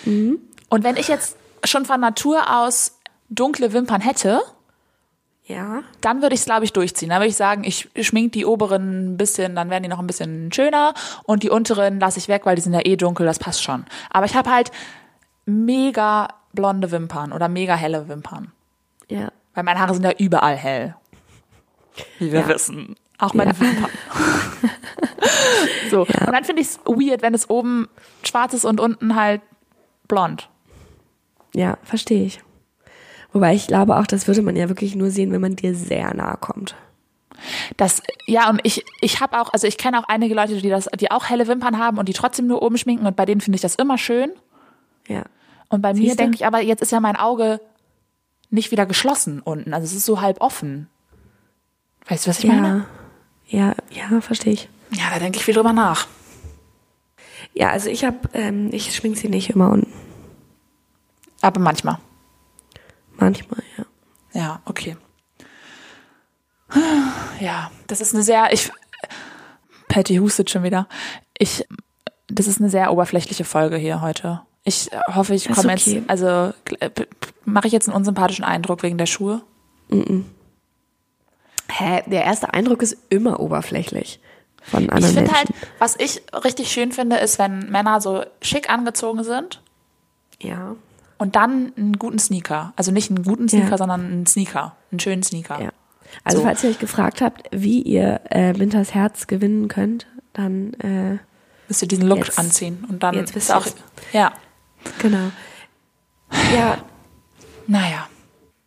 [SPEAKER 1] Mhm.
[SPEAKER 2] Und wenn ich jetzt schon von Natur aus dunkle Wimpern hätte,
[SPEAKER 1] Ja.
[SPEAKER 2] dann würde ich es, glaube ich, durchziehen. Dann würde ich sagen, ich schmink die oberen ein bisschen, dann werden die noch ein bisschen schöner und die unteren lasse ich weg, weil die sind ja eh dunkel, das passt schon. Aber ich habe halt mega blonde Wimpern oder mega helle Wimpern.
[SPEAKER 1] Ja.
[SPEAKER 2] Weil meine Haare sind ja überall hell. Wie wir
[SPEAKER 1] Ja.
[SPEAKER 2] wissen. Auch meine
[SPEAKER 1] Ja.
[SPEAKER 2] Wimpern. so. Und dann finde ich es weird, wenn es oben schwarz ist und unten halt blond.
[SPEAKER 1] Ja, verstehe ich. Wobei ich glaube auch, das würde man ja wirklich nur sehen, wenn man dir sehr nahe kommt.
[SPEAKER 2] Das, ja, und ich, ich habe auch, also ich kenne auch einige Leute, die das, die auch helle Wimpern haben und die trotzdem nur oben schminken und bei denen finde ich das immer schön.
[SPEAKER 1] Ja.
[SPEAKER 2] Und bei mir
[SPEAKER 1] Siehste?
[SPEAKER 2] denke ich aber, jetzt ist ja mein Auge nicht wieder geschlossen unten. Also es ist so halb offen. Weißt du, was ich meine?
[SPEAKER 1] Ja. Ja, verstehe ich.
[SPEAKER 2] Ja, da denke ich viel drüber nach.
[SPEAKER 1] Ja, also ich habe, ähm, ich schmink sie nicht immer unten.
[SPEAKER 2] Aber manchmal.
[SPEAKER 1] Manchmal, ja.
[SPEAKER 2] Ja, okay. Ja, das ist eine sehr, ich, Patty hustet schon wieder. Ich, das ist eine sehr oberflächliche Folge hier heute. Ich hoffe, ich komme
[SPEAKER 1] okay.
[SPEAKER 2] jetzt, also äh, mache ich jetzt einen unsympathischen Eindruck wegen der Schuhe?
[SPEAKER 1] Hä, der erste Eindruck ist immer oberflächlich von
[SPEAKER 2] Ich
[SPEAKER 1] anderen
[SPEAKER 2] finde halt, was ich richtig schön finde, ist, wenn Männer so schick angezogen sind
[SPEAKER 1] ja,
[SPEAKER 2] und dann einen guten Sneaker. Also nicht einen guten Sneaker,
[SPEAKER 1] Ja.
[SPEAKER 2] sondern einen Sneaker. Einen schönen Sneaker.
[SPEAKER 1] ja. Also
[SPEAKER 2] So.
[SPEAKER 1] falls ihr euch gefragt habt, wie ihr äh, Winters Herz gewinnen könnt, dann äh,
[SPEAKER 2] Müsst ihr diesen Look
[SPEAKER 1] Jetzt-
[SPEAKER 2] anziehen. Und dann
[SPEAKER 1] jetzt
[SPEAKER 2] ist auch,
[SPEAKER 1] ihr's.
[SPEAKER 2] ja,
[SPEAKER 1] genau. Ja,
[SPEAKER 2] naja.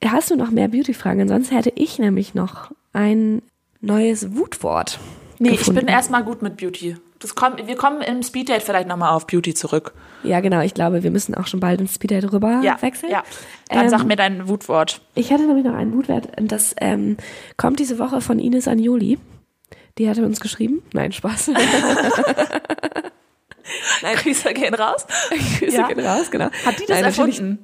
[SPEAKER 1] hast du noch mehr Beauty-Fragen? Ansonsten hätte ich nämlich noch ein neues Wutwort.
[SPEAKER 2] Nee,
[SPEAKER 1] gefunden.
[SPEAKER 2] ich bin erstmal gut mit Beauty. Das kommt, wir kommen im Speeddate vielleicht nochmal auf Beauty zurück.
[SPEAKER 1] Ja, genau. Ich glaube, wir müssen auch schon bald ins Speeddate rüber
[SPEAKER 2] Ja,
[SPEAKER 1] wechseln.
[SPEAKER 2] ja. Dann
[SPEAKER 1] Ähm,
[SPEAKER 2] sag mir dein Wutwort.
[SPEAKER 1] Ich hatte nämlich noch einen Wutwert. und Das ähm, kommt diese Woche von Ines Anjoli. Die hatte uns geschrieben. Nein, Spaß.
[SPEAKER 2] Grüße gehen raus.
[SPEAKER 1] Grüße
[SPEAKER 2] Ja.
[SPEAKER 1] gehen raus, genau.
[SPEAKER 2] Hat die das
[SPEAKER 1] Nein,
[SPEAKER 2] erfunden?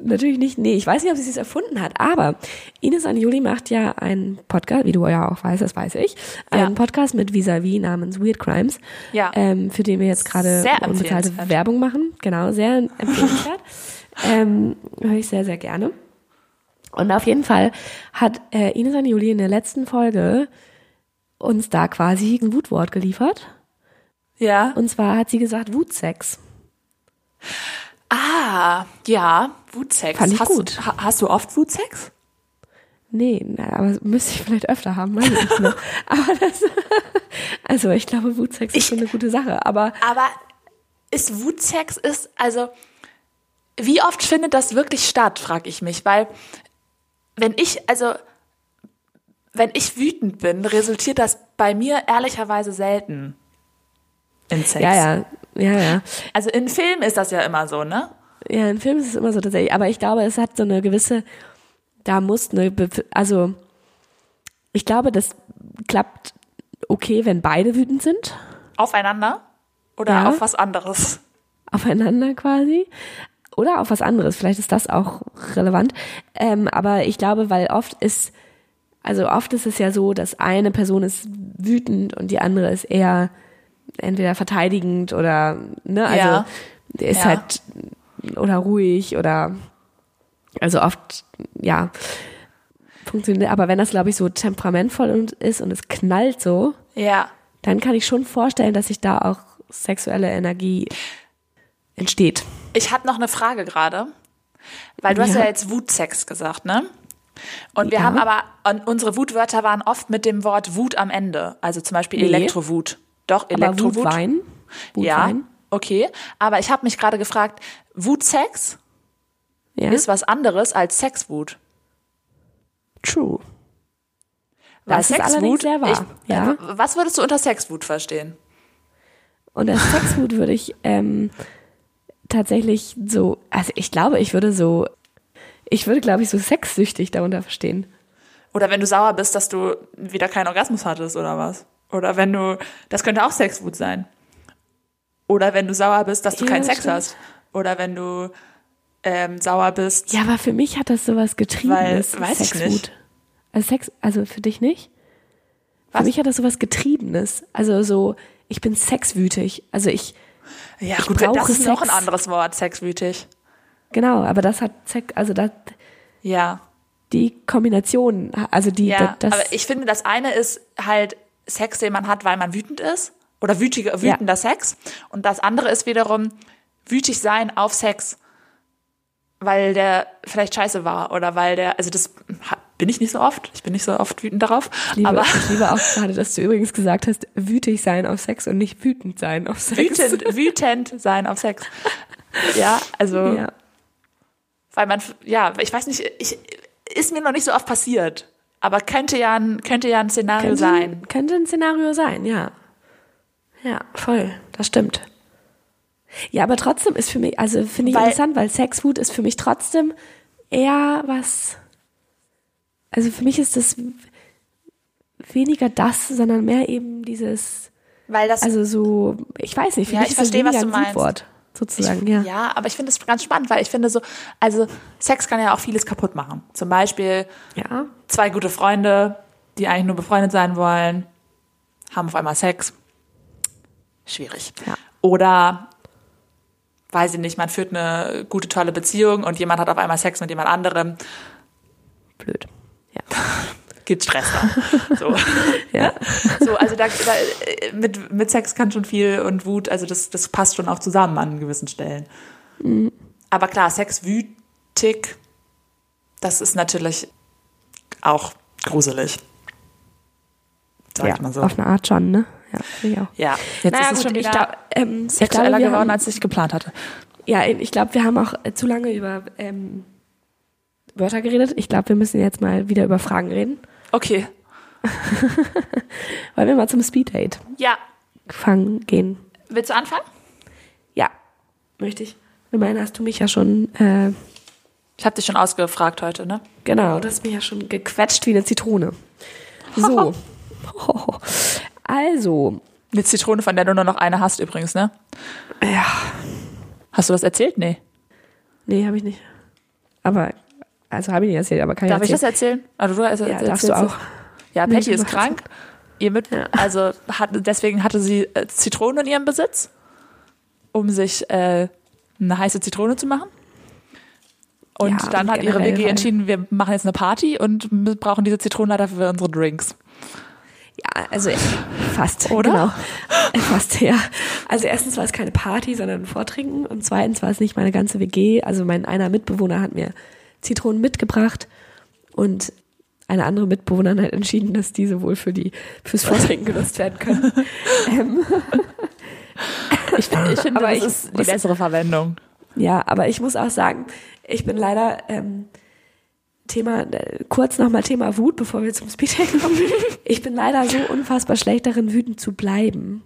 [SPEAKER 1] Natürlich nicht. Nee, ich weiß nicht, ob sie es erfunden hat, aber Ines Anjoli macht ja einen Podcast, wie du ja auch weißt, das weiß ich,
[SPEAKER 2] Ja.
[SPEAKER 1] einen Podcast mit Visavi namens Weird Crimes,
[SPEAKER 2] Ja.
[SPEAKER 1] ähm, für den wir jetzt gerade unbezahlte. Werbung machen. Genau, sehr empfehlenswert. ähm, Höre ich sehr, sehr gerne. Und auf jeden Fall hat äh, Ines Anjoli in der letzten Folge uns da quasi ein Wutwort geliefert.
[SPEAKER 2] Ja.
[SPEAKER 1] Und zwar hat sie gesagt Wutsex.
[SPEAKER 2] Ah, ja, Wutsex.
[SPEAKER 1] Fand ich
[SPEAKER 2] hast,
[SPEAKER 1] gut.
[SPEAKER 2] Du, ha- hast du oft Wutsex?
[SPEAKER 1] Nee, na, aber müsste ich vielleicht öfter haben, meine ich noch. Aber das, also ich glaube, Wutsex ist schon eine gute Sache. Aber
[SPEAKER 2] Aber ist Wutsex ist, also, wie oft findet das wirklich statt, frage ich mich, weil wenn ich, also, wenn ich wütend bin, resultiert das bei mir ehrlicherweise selten in Sex.
[SPEAKER 1] ja, ja, ja, ja.
[SPEAKER 2] Also in Filmen ist das ja immer so, ne?
[SPEAKER 1] Ja, in Filmen ist es immer so tatsächlich. Aber ich glaube, es hat so eine gewisse, da muss eine, Bef- also ich glaube, das klappt okay, wenn beide wütend sind,
[SPEAKER 2] Aufeinander oder
[SPEAKER 1] Ja.
[SPEAKER 2] auf was anderes?
[SPEAKER 1] aufeinander quasi. Oder auf was anderes. Vielleicht ist das auch relevant. Ähm, aber ich glaube, weil oft ist, also oft ist es ja so, dass eine Person ist wütend und die andere ist eher entweder verteidigend oder, ne, also
[SPEAKER 2] Ja.
[SPEAKER 1] der ist
[SPEAKER 2] Ja.
[SPEAKER 1] halt oder ruhig oder also oft, ja, funktioniert. Aber wenn das, glaube ich, so temperamentvoll ist und es knallt so,
[SPEAKER 2] Ja.
[SPEAKER 1] dann kann ich schon vorstellen, dass sich da auch sexuelle Energie entsteht.
[SPEAKER 2] Ich habe noch eine Frage gerade, weil du hast
[SPEAKER 1] Ja.
[SPEAKER 2] ja jetzt Wutsex gesagt, ne? Und wir
[SPEAKER 1] Ja.
[SPEAKER 2] haben aber, und unsere Wutwörter waren oft mit dem Wort Wut am Ende. Also zum Beispiel
[SPEAKER 1] Nee.
[SPEAKER 2] Elektrowut. Doch,
[SPEAKER 1] Aber. Wutwein,
[SPEAKER 2] Ja, okay. Aber ich habe mich gerade gefragt, Wutsex
[SPEAKER 1] ja,
[SPEAKER 2] ist was anderes als Sexwut.
[SPEAKER 1] true.
[SPEAKER 2] Weil
[SPEAKER 1] Das ist allerdings sehr wahr,
[SPEAKER 2] Ich,
[SPEAKER 1] ja.
[SPEAKER 2] Was würdest du unter Sexwut verstehen?
[SPEAKER 1] Als Sexwut würde ich ähm, tatsächlich so, also ich glaube, ich würde so, ich würde, glaube ich, so sexsüchtig darunter verstehen.
[SPEAKER 2] Oder wenn du sauer bist, dass du wieder keinen Orgasmus hattest oder was? Oder wenn du, das könnte auch Sexwut sein. Oder wenn du sauer bist, dass du
[SPEAKER 1] Ja,
[SPEAKER 2] keinen
[SPEAKER 1] das
[SPEAKER 2] Sex
[SPEAKER 1] stimmt.
[SPEAKER 2] hast. Oder wenn du ähm, sauer bist.
[SPEAKER 1] Ja, aber für mich hat das sowas Getriebenes.
[SPEAKER 2] Weil- weiß ich
[SPEAKER 1] Sexwut.
[SPEAKER 2] nicht.
[SPEAKER 1] Also Sex, also für dich nicht? Für
[SPEAKER 2] Was?
[SPEAKER 1] mich hat das sowas Getriebenes. Also so, ich bin sexwütig. Also ich,
[SPEAKER 2] Ja,
[SPEAKER 1] Ich
[SPEAKER 2] gut, das
[SPEAKER 1] brauche
[SPEAKER 2] ist noch ein
[SPEAKER 1] Sex.
[SPEAKER 2] anderes Wort, sexwütig.
[SPEAKER 1] genau, aber das hat Sex, also das,
[SPEAKER 2] Ja.
[SPEAKER 1] die Kombination, also die,
[SPEAKER 2] Ja,
[SPEAKER 1] das,
[SPEAKER 2] aber ich finde, das eine ist halt Sex, den man hat, weil man wütend ist. Oder wütiger, wütender Sex. Und das andere ist wiederum wütig sein auf Sex. weil der vielleicht scheiße war oder weil der, also das bin ich nicht so oft. Ich bin nicht so oft wütend darauf.
[SPEAKER 1] Ich liebe,
[SPEAKER 2] aber
[SPEAKER 1] ich liebe auch gerade, dass du übrigens gesagt hast, wütig sein auf Sex und nicht wütend sein auf Sex.
[SPEAKER 2] wütend, wütend sein auf Sex. Ja, also,
[SPEAKER 1] Ja.
[SPEAKER 2] weil man, ja, ich weiß nicht, ich, ist mir noch nicht so oft passiert. Aber könnte ja ein, könnte ja ein Szenario
[SPEAKER 1] Könnte,
[SPEAKER 2] sein.
[SPEAKER 1] könnte ein Szenario sein, ja. Ja, voll, das stimmt. Ja, aber trotzdem ist für mich, also finde ich
[SPEAKER 2] Weil-
[SPEAKER 1] interessant, weil Sexwut ist für mich trotzdem eher was, also für mich ist das weniger das, sondern mehr eben dieses,
[SPEAKER 2] Weil das,
[SPEAKER 1] also so, ich weiß nicht, für
[SPEAKER 2] Ja,
[SPEAKER 1] mich
[SPEAKER 2] ich
[SPEAKER 1] ist das
[SPEAKER 2] verstehe, was
[SPEAKER 1] weniger
[SPEAKER 2] du
[SPEAKER 1] ein
[SPEAKER 2] meinst.
[SPEAKER 1] Wutwort, sozusagen,
[SPEAKER 2] ich,
[SPEAKER 1] ja.
[SPEAKER 2] ja, aber ich finde es ganz spannend, weil ich finde so, also Sex kann ja auch vieles kaputt machen. Zum Beispiel
[SPEAKER 1] Ja,
[SPEAKER 2] zwei gute Freunde, die eigentlich nur befreundet sein wollen, haben auf einmal Sex. Schwierig.
[SPEAKER 1] Ja.
[SPEAKER 2] Oder, weiß ich nicht, man führt eine gute, tolle Beziehung und jemand hat auf einmal Sex mit jemand anderem,
[SPEAKER 1] blöd. Ja.
[SPEAKER 2] gibt Stress. So.
[SPEAKER 1] Ja.
[SPEAKER 2] So, also da, da mit, mit Sex kann schon viel und Wut, also das, das passt schon auch zusammen an gewissen Stellen. Aber klar, Sex wütig, das ist natürlich auch gruselig. Sag
[SPEAKER 1] ja,
[SPEAKER 2] ich mal so.
[SPEAKER 1] auf eine Art schon, ne? Ja, finde ich auch.
[SPEAKER 2] Ja, jetzt
[SPEAKER 1] Naja,
[SPEAKER 2] ist es schon
[SPEAKER 1] ich
[SPEAKER 2] wieder
[SPEAKER 1] glaub, ähm,
[SPEAKER 2] sexueller
[SPEAKER 1] glaube, wir
[SPEAKER 2] geworden,
[SPEAKER 1] haben-
[SPEAKER 2] als ich geplant hatte.
[SPEAKER 1] Ja, ich glaube, wir haben auch äh, zu lange über ähm, Wörter geredet. Ich glaube, wir müssen jetzt mal wieder über Fragen reden.
[SPEAKER 2] Okay.
[SPEAKER 1] Wollen wir mal zum Speeddate
[SPEAKER 2] Ja.
[SPEAKER 1] fangen gehen?
[SPEAKER 2] Willst du anfangen?
[SPEAKER 1] Ja, möchte ich. Ich meine, hast du mich ja schon, äh,
[SPEAKER 2] Ich habe dich schon ausgefragt heute, ne?
[SPEAKER 1] genau, du hast mich ja schon gequetscht wie eine Zitrone. So. Also,
[SPEAKER 2] Eine Zitrone, von der du nur noch eine hast übrigens, ne?
[SPEAKER 1] ja,
[SPEAKER 2] Hast du das erzählt? Nee.
[SPEAKER 1] nee, habe ich nicht. Aber, also habe ich nicht erzählt, aber kann
[SPEAKER 2] Darf
[SPEAKER 1] ich
[SPEAKER 2] ich das
[SPEAKER 1] erzählen.
[SPEAKER 2] erzählen? Also du also,
[SPEAKER 1] Ja, darfst du auch.
[SPEAKER 2] Ja, Patty ist krank. Ihr mit, also hat, deswegen hatte sie äh, Zitronen in ihrem Besitz, um sich äh, eine heiße Zitrone zu machen. Und
[SPEAKER 1] Ja,
[SPEAKER 2] dann
[SPEAKER 1] und
[SPEAKER 2] hat ihre WG
[SPEAKER 1] weil-
[SPEAKER 2] entschieden, wir machen jetzt eine Party und brauchen diese Zitronen leider für unsere Drinks.
[SPEAKER 1] Ja, also fast.
[SPEAKER 2] Oder?
[SPEAKER 1] Genau. Fast, ja. Also erstens war es keine Party, sondern ein Vortrinken. Und zweitens war es nicht meine ganze WG. Also mein einer Mitbewohner hat mir Zitronen mitgebracht und eine andere Mitbewohnerin hat entschieden, dass diese wohl für die fürs Vortrinken genutzt werden können. ähm,
[SPEAKER 2] Ich, ich finde,
[SPEAKER 1] Aber
[SPEAKER 2] das
[SPEAKER 1] ich
[SPEAKER 2] ist die bessere Verwendung.
[SPEAKER 1] ja, aber ich muss auch sagen, ich bin leider ähm, Thema, äh, kurz nochmal Thema Wut, bevor wir zum Speeddate kommen. Ich bin leider so unfassbar schlecht darin, wütend zu bleiben.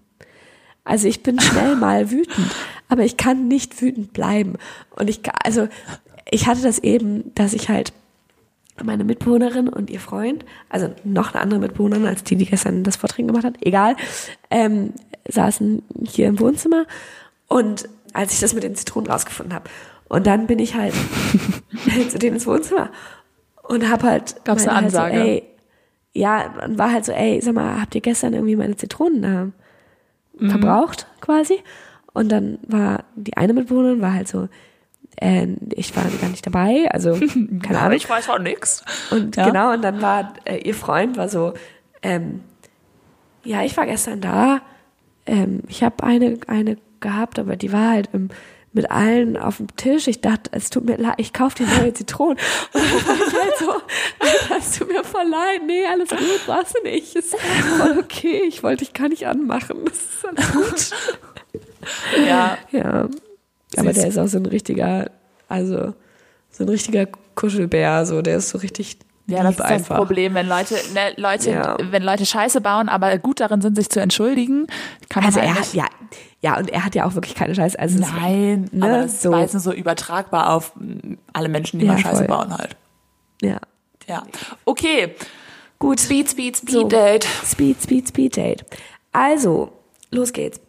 [SPEAKER 1] Also ich bin schnell mal wütend, aber ich kann nicht wütend bleiben. Und ich, also ich hatte das eben, dass ich halt meine Mitbewohnerin und ihr Freund, also noch eine andere Mitbewohnerin als die, die gestern das Vortrinken gemacht hat, egal, ähm, saßen hier im Wohnzimmer und als ich das mit den Zitronen rausgefunden habe. Und dann bin ich halt zu denen ins Wohnzimmer und hab halt
[SPEAKER 2] Gab's eine Ansage?
[SPEAKER 1] Halt so, ey, ja, und war halt so, ey, sag mal, habt ihr gestern irgendwie meine Zitronen da
[SPEAKER 2] Mhm.
[SPEAKER 1] verbraucht quasi? Und dann war die eine Mitbewohnerin war halt so, äh, ich war gar nicht dabei, also keine Ahnung.
[SPEAKER 2] Ich weiß auch nichts.
[SPEAKER 1] Und
[SPEAKER 2] Ja.
[SPEAKER 1] genau, und dann war äh, ihr Freund war so, ähm, ja, ich war gestern da, ähm, ich habe eine, eine gehabt, aber die war halt im, mit allen auf dem Tisch. Ich dachte, es tut mir leid, ich kaufe dir neue Zitronen. Und dann war ich halt so, Alter, es tut mir voll leid. Nee, alles gut, brauchst du nicht. Ist voll okay, ich wollte dich gar nicht anmachen. Das ist alles gut.
[SPEAKER 2] Ja,
[SPEAKER 1] Ja, aber der ist auch so ein richtiger, also so ein richtiger Kuschelbär, so der ist so richtig
[SPEAKER 2] Ja, das ist das Problem, wenn Leute, ne, Leute,
[SPEAKER 1] Ja.
[SPEAKER 2] wenn Leute Scheiße bauen, aber gut darin sind, sich zu entschuldigen, kann man
[SPEAKER 1] Also
[SPEAKER 2] halt
[SPEAKER 1] er
[SPEAKER 2] nicht.
[SPEAKER 1] hat, ja, ja, und er hat ja auch wirklich keine Scheiße. Also
[SPEAKER 2] Nein,
[SPEAKER 1] Ne,
[SPEAKER 2] aber das
[SPEAKER 1] so.
[SPEAKER 2] jetzt nur so übertragbar auf alle Menschen, die
[SPEAKER 1] Ja,
[SPEAKER 2] mal Scheiße
[SPEAKER 1] voll.
[SPEAKER 2] bauen halt.
[SPEAKER 1] ja.
[SPEAKER 2] Ja. Okay.
[SPEAKER 1] Gut.
[SPEAKER 2] Speed, Speed, Speed
[SPEAKER 1] So.
[SPEAKER 2] Date.
[SPEAKER 1] Speed, Speed, Speed Date. Also, los geht's.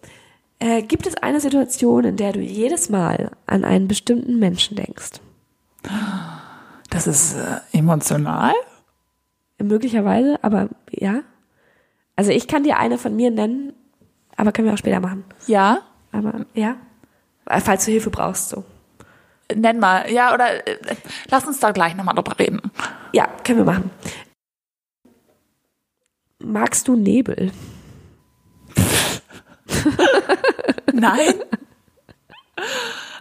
[SPEAKER 1] Äh, gibt es eine Situation, in der du jedes Mal an einen bestimmten Menschen denkst?
[SPEAKER 2] Das ist äh, emotional.
[SPEAKER 1] Möglicherweise, aber ja. Also ich kann dir eine von mir nennen, aber können wir auch später machen.
[SPEAKER 2] Ja.
[SPEAKER 1] Aber ja. Äh, Falls du Hilfe brauchst, so.
[SPEAKER 2] Nenn mal. Ja, oder äh, lass uns da gleich nochmal drüber reden.
[SPEAKER 1] Ja, können wir machen. Magst du Nebel?
[SPEAKER 2] Nein.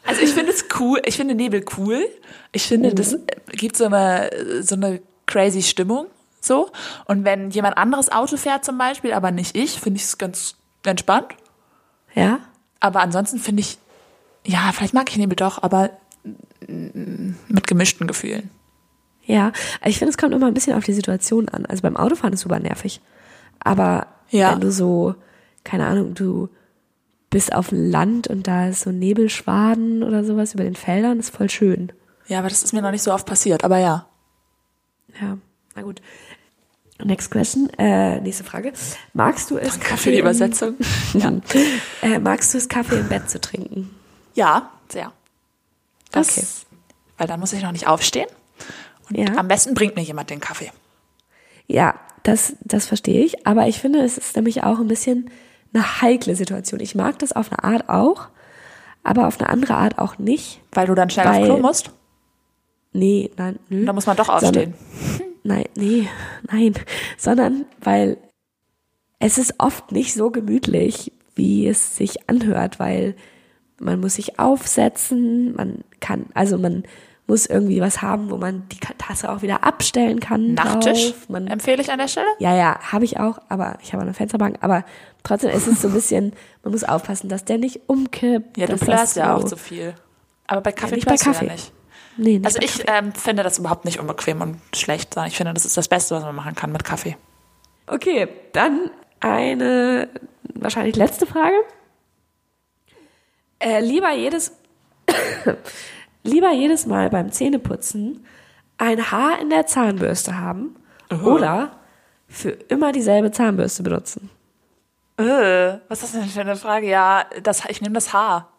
[SPEAKER 2] Also ich finde es cool, ich finde Nebel cool. Ich finde, das
[SPEAKER 1] Mhm.
[SPEAKER 2] gibt so eine, so eine crazy Stimmung. So. Und wenn jemand anderes Auto fährt zum Beispiel, aber nicht ich, finde ich es ganz entspannt.
[SPEAKER 1] Ja?
[SPEAKER 2] Aber ansonsten finde ich, ja, vielleicht mag ich Nebel doch, aber mit gemischten Gefühlen.
[SPEAKER 1] Ja. Ich finde, es kommt immer ein bisschen auf die Situation an. Also beim Autofahren ist super nervig. Aber
[SPEAKER 2] Ja.
[SPEAKER 1] wenn du so, keine Ahnung, du bist auf Land und da ist so Nebelschwaden oder sowas über den Feldern, ist voll schön.
[SPEAKER 2] Ja, aber das ist mir noch nicht so oft passiert, aber ja.
[SPEAKER 1] Ja, na gut. Next question, äh, nächste Frage. Magst du es
[SPEAKER 2] Danke für die Übersetzung. ja.
[SPEAKER 1] Äh, magst du es Kaffee im Bett zu trinken?
[SPEAKER 2] ja, sehr. Das,
[SPEAKER 1] Okay.
[SPEAKER 2] Weil dann muss ich noch nicht aufstehen. Und
[SPEAKER 1] Ja.
[SPEAKER 2] am besten bringt mir jemand den Kaffee.
[SPEAKER 1] Ja, das, das verstehe ich. Aber ich finde, es ist nämlich auch ein bisschen eine heikle Situation. Ich mag das auf eine Art auch, aber auf eine andere Art auch nicht.
[SPEAKER 2] Weil du dann schnell
[SPEAKER 1] Weil-
[SPEAKER 2] auf Klo musst.
[SPEAKER 1] Nee, nein, nö.
[SPEAKER 2] Da muss man doch aufstehen.
[SPEAKER 1] Nein, nee, nein. Sondern weil es ist oft nicht so gemütlich, wie es sich anhört, weil man muss sich aufsetzen, man kann, also man muss irgendwie was haben, wo man die Tasse auch wieder abstellen kann.
[SPEAKER 2] Nachttisch empfehle ich an der Stelle.
[SPEAKER 1] Ja, ja, habe ich auch, aber ich habe eine Fensterbank. Aber trotzdem ist es so ein bisschen, man muss aufpassen, dass der nicht umkippt.
[SPEAKER 2] Ja, du
[SPEAKER 1] das
[SPEAKER 2] plärst ja
[SPEAKER 1] so-
[SPEAKER 2] auch zu viel. Aber bei Kaffee
[SPEAKER 1] nicht bei Kaffee.
[SPEAKER 2] ja nicht.
[SPEAKER 1] Nee, nicht
[SPEAKER 2] Also ich ähm, finde das überhaupt nicht unbequem und schlecht, sondern ich finde, das ist das Beste, was man machen kann mit Kaffee.
[SPEAKER 1] Okay, dann eine wahrscheinlich letzte Frage. Äh, lieber jedes lieber jedes Mal beim Zähneputzen ein Haar in der Zahnbürste haben oder für immer dieselbe Zahnbürste benutzen.
[SPEAKER 2] Äh, was ist das denn für eine Frage? Ja, das, ich nehme das Haar.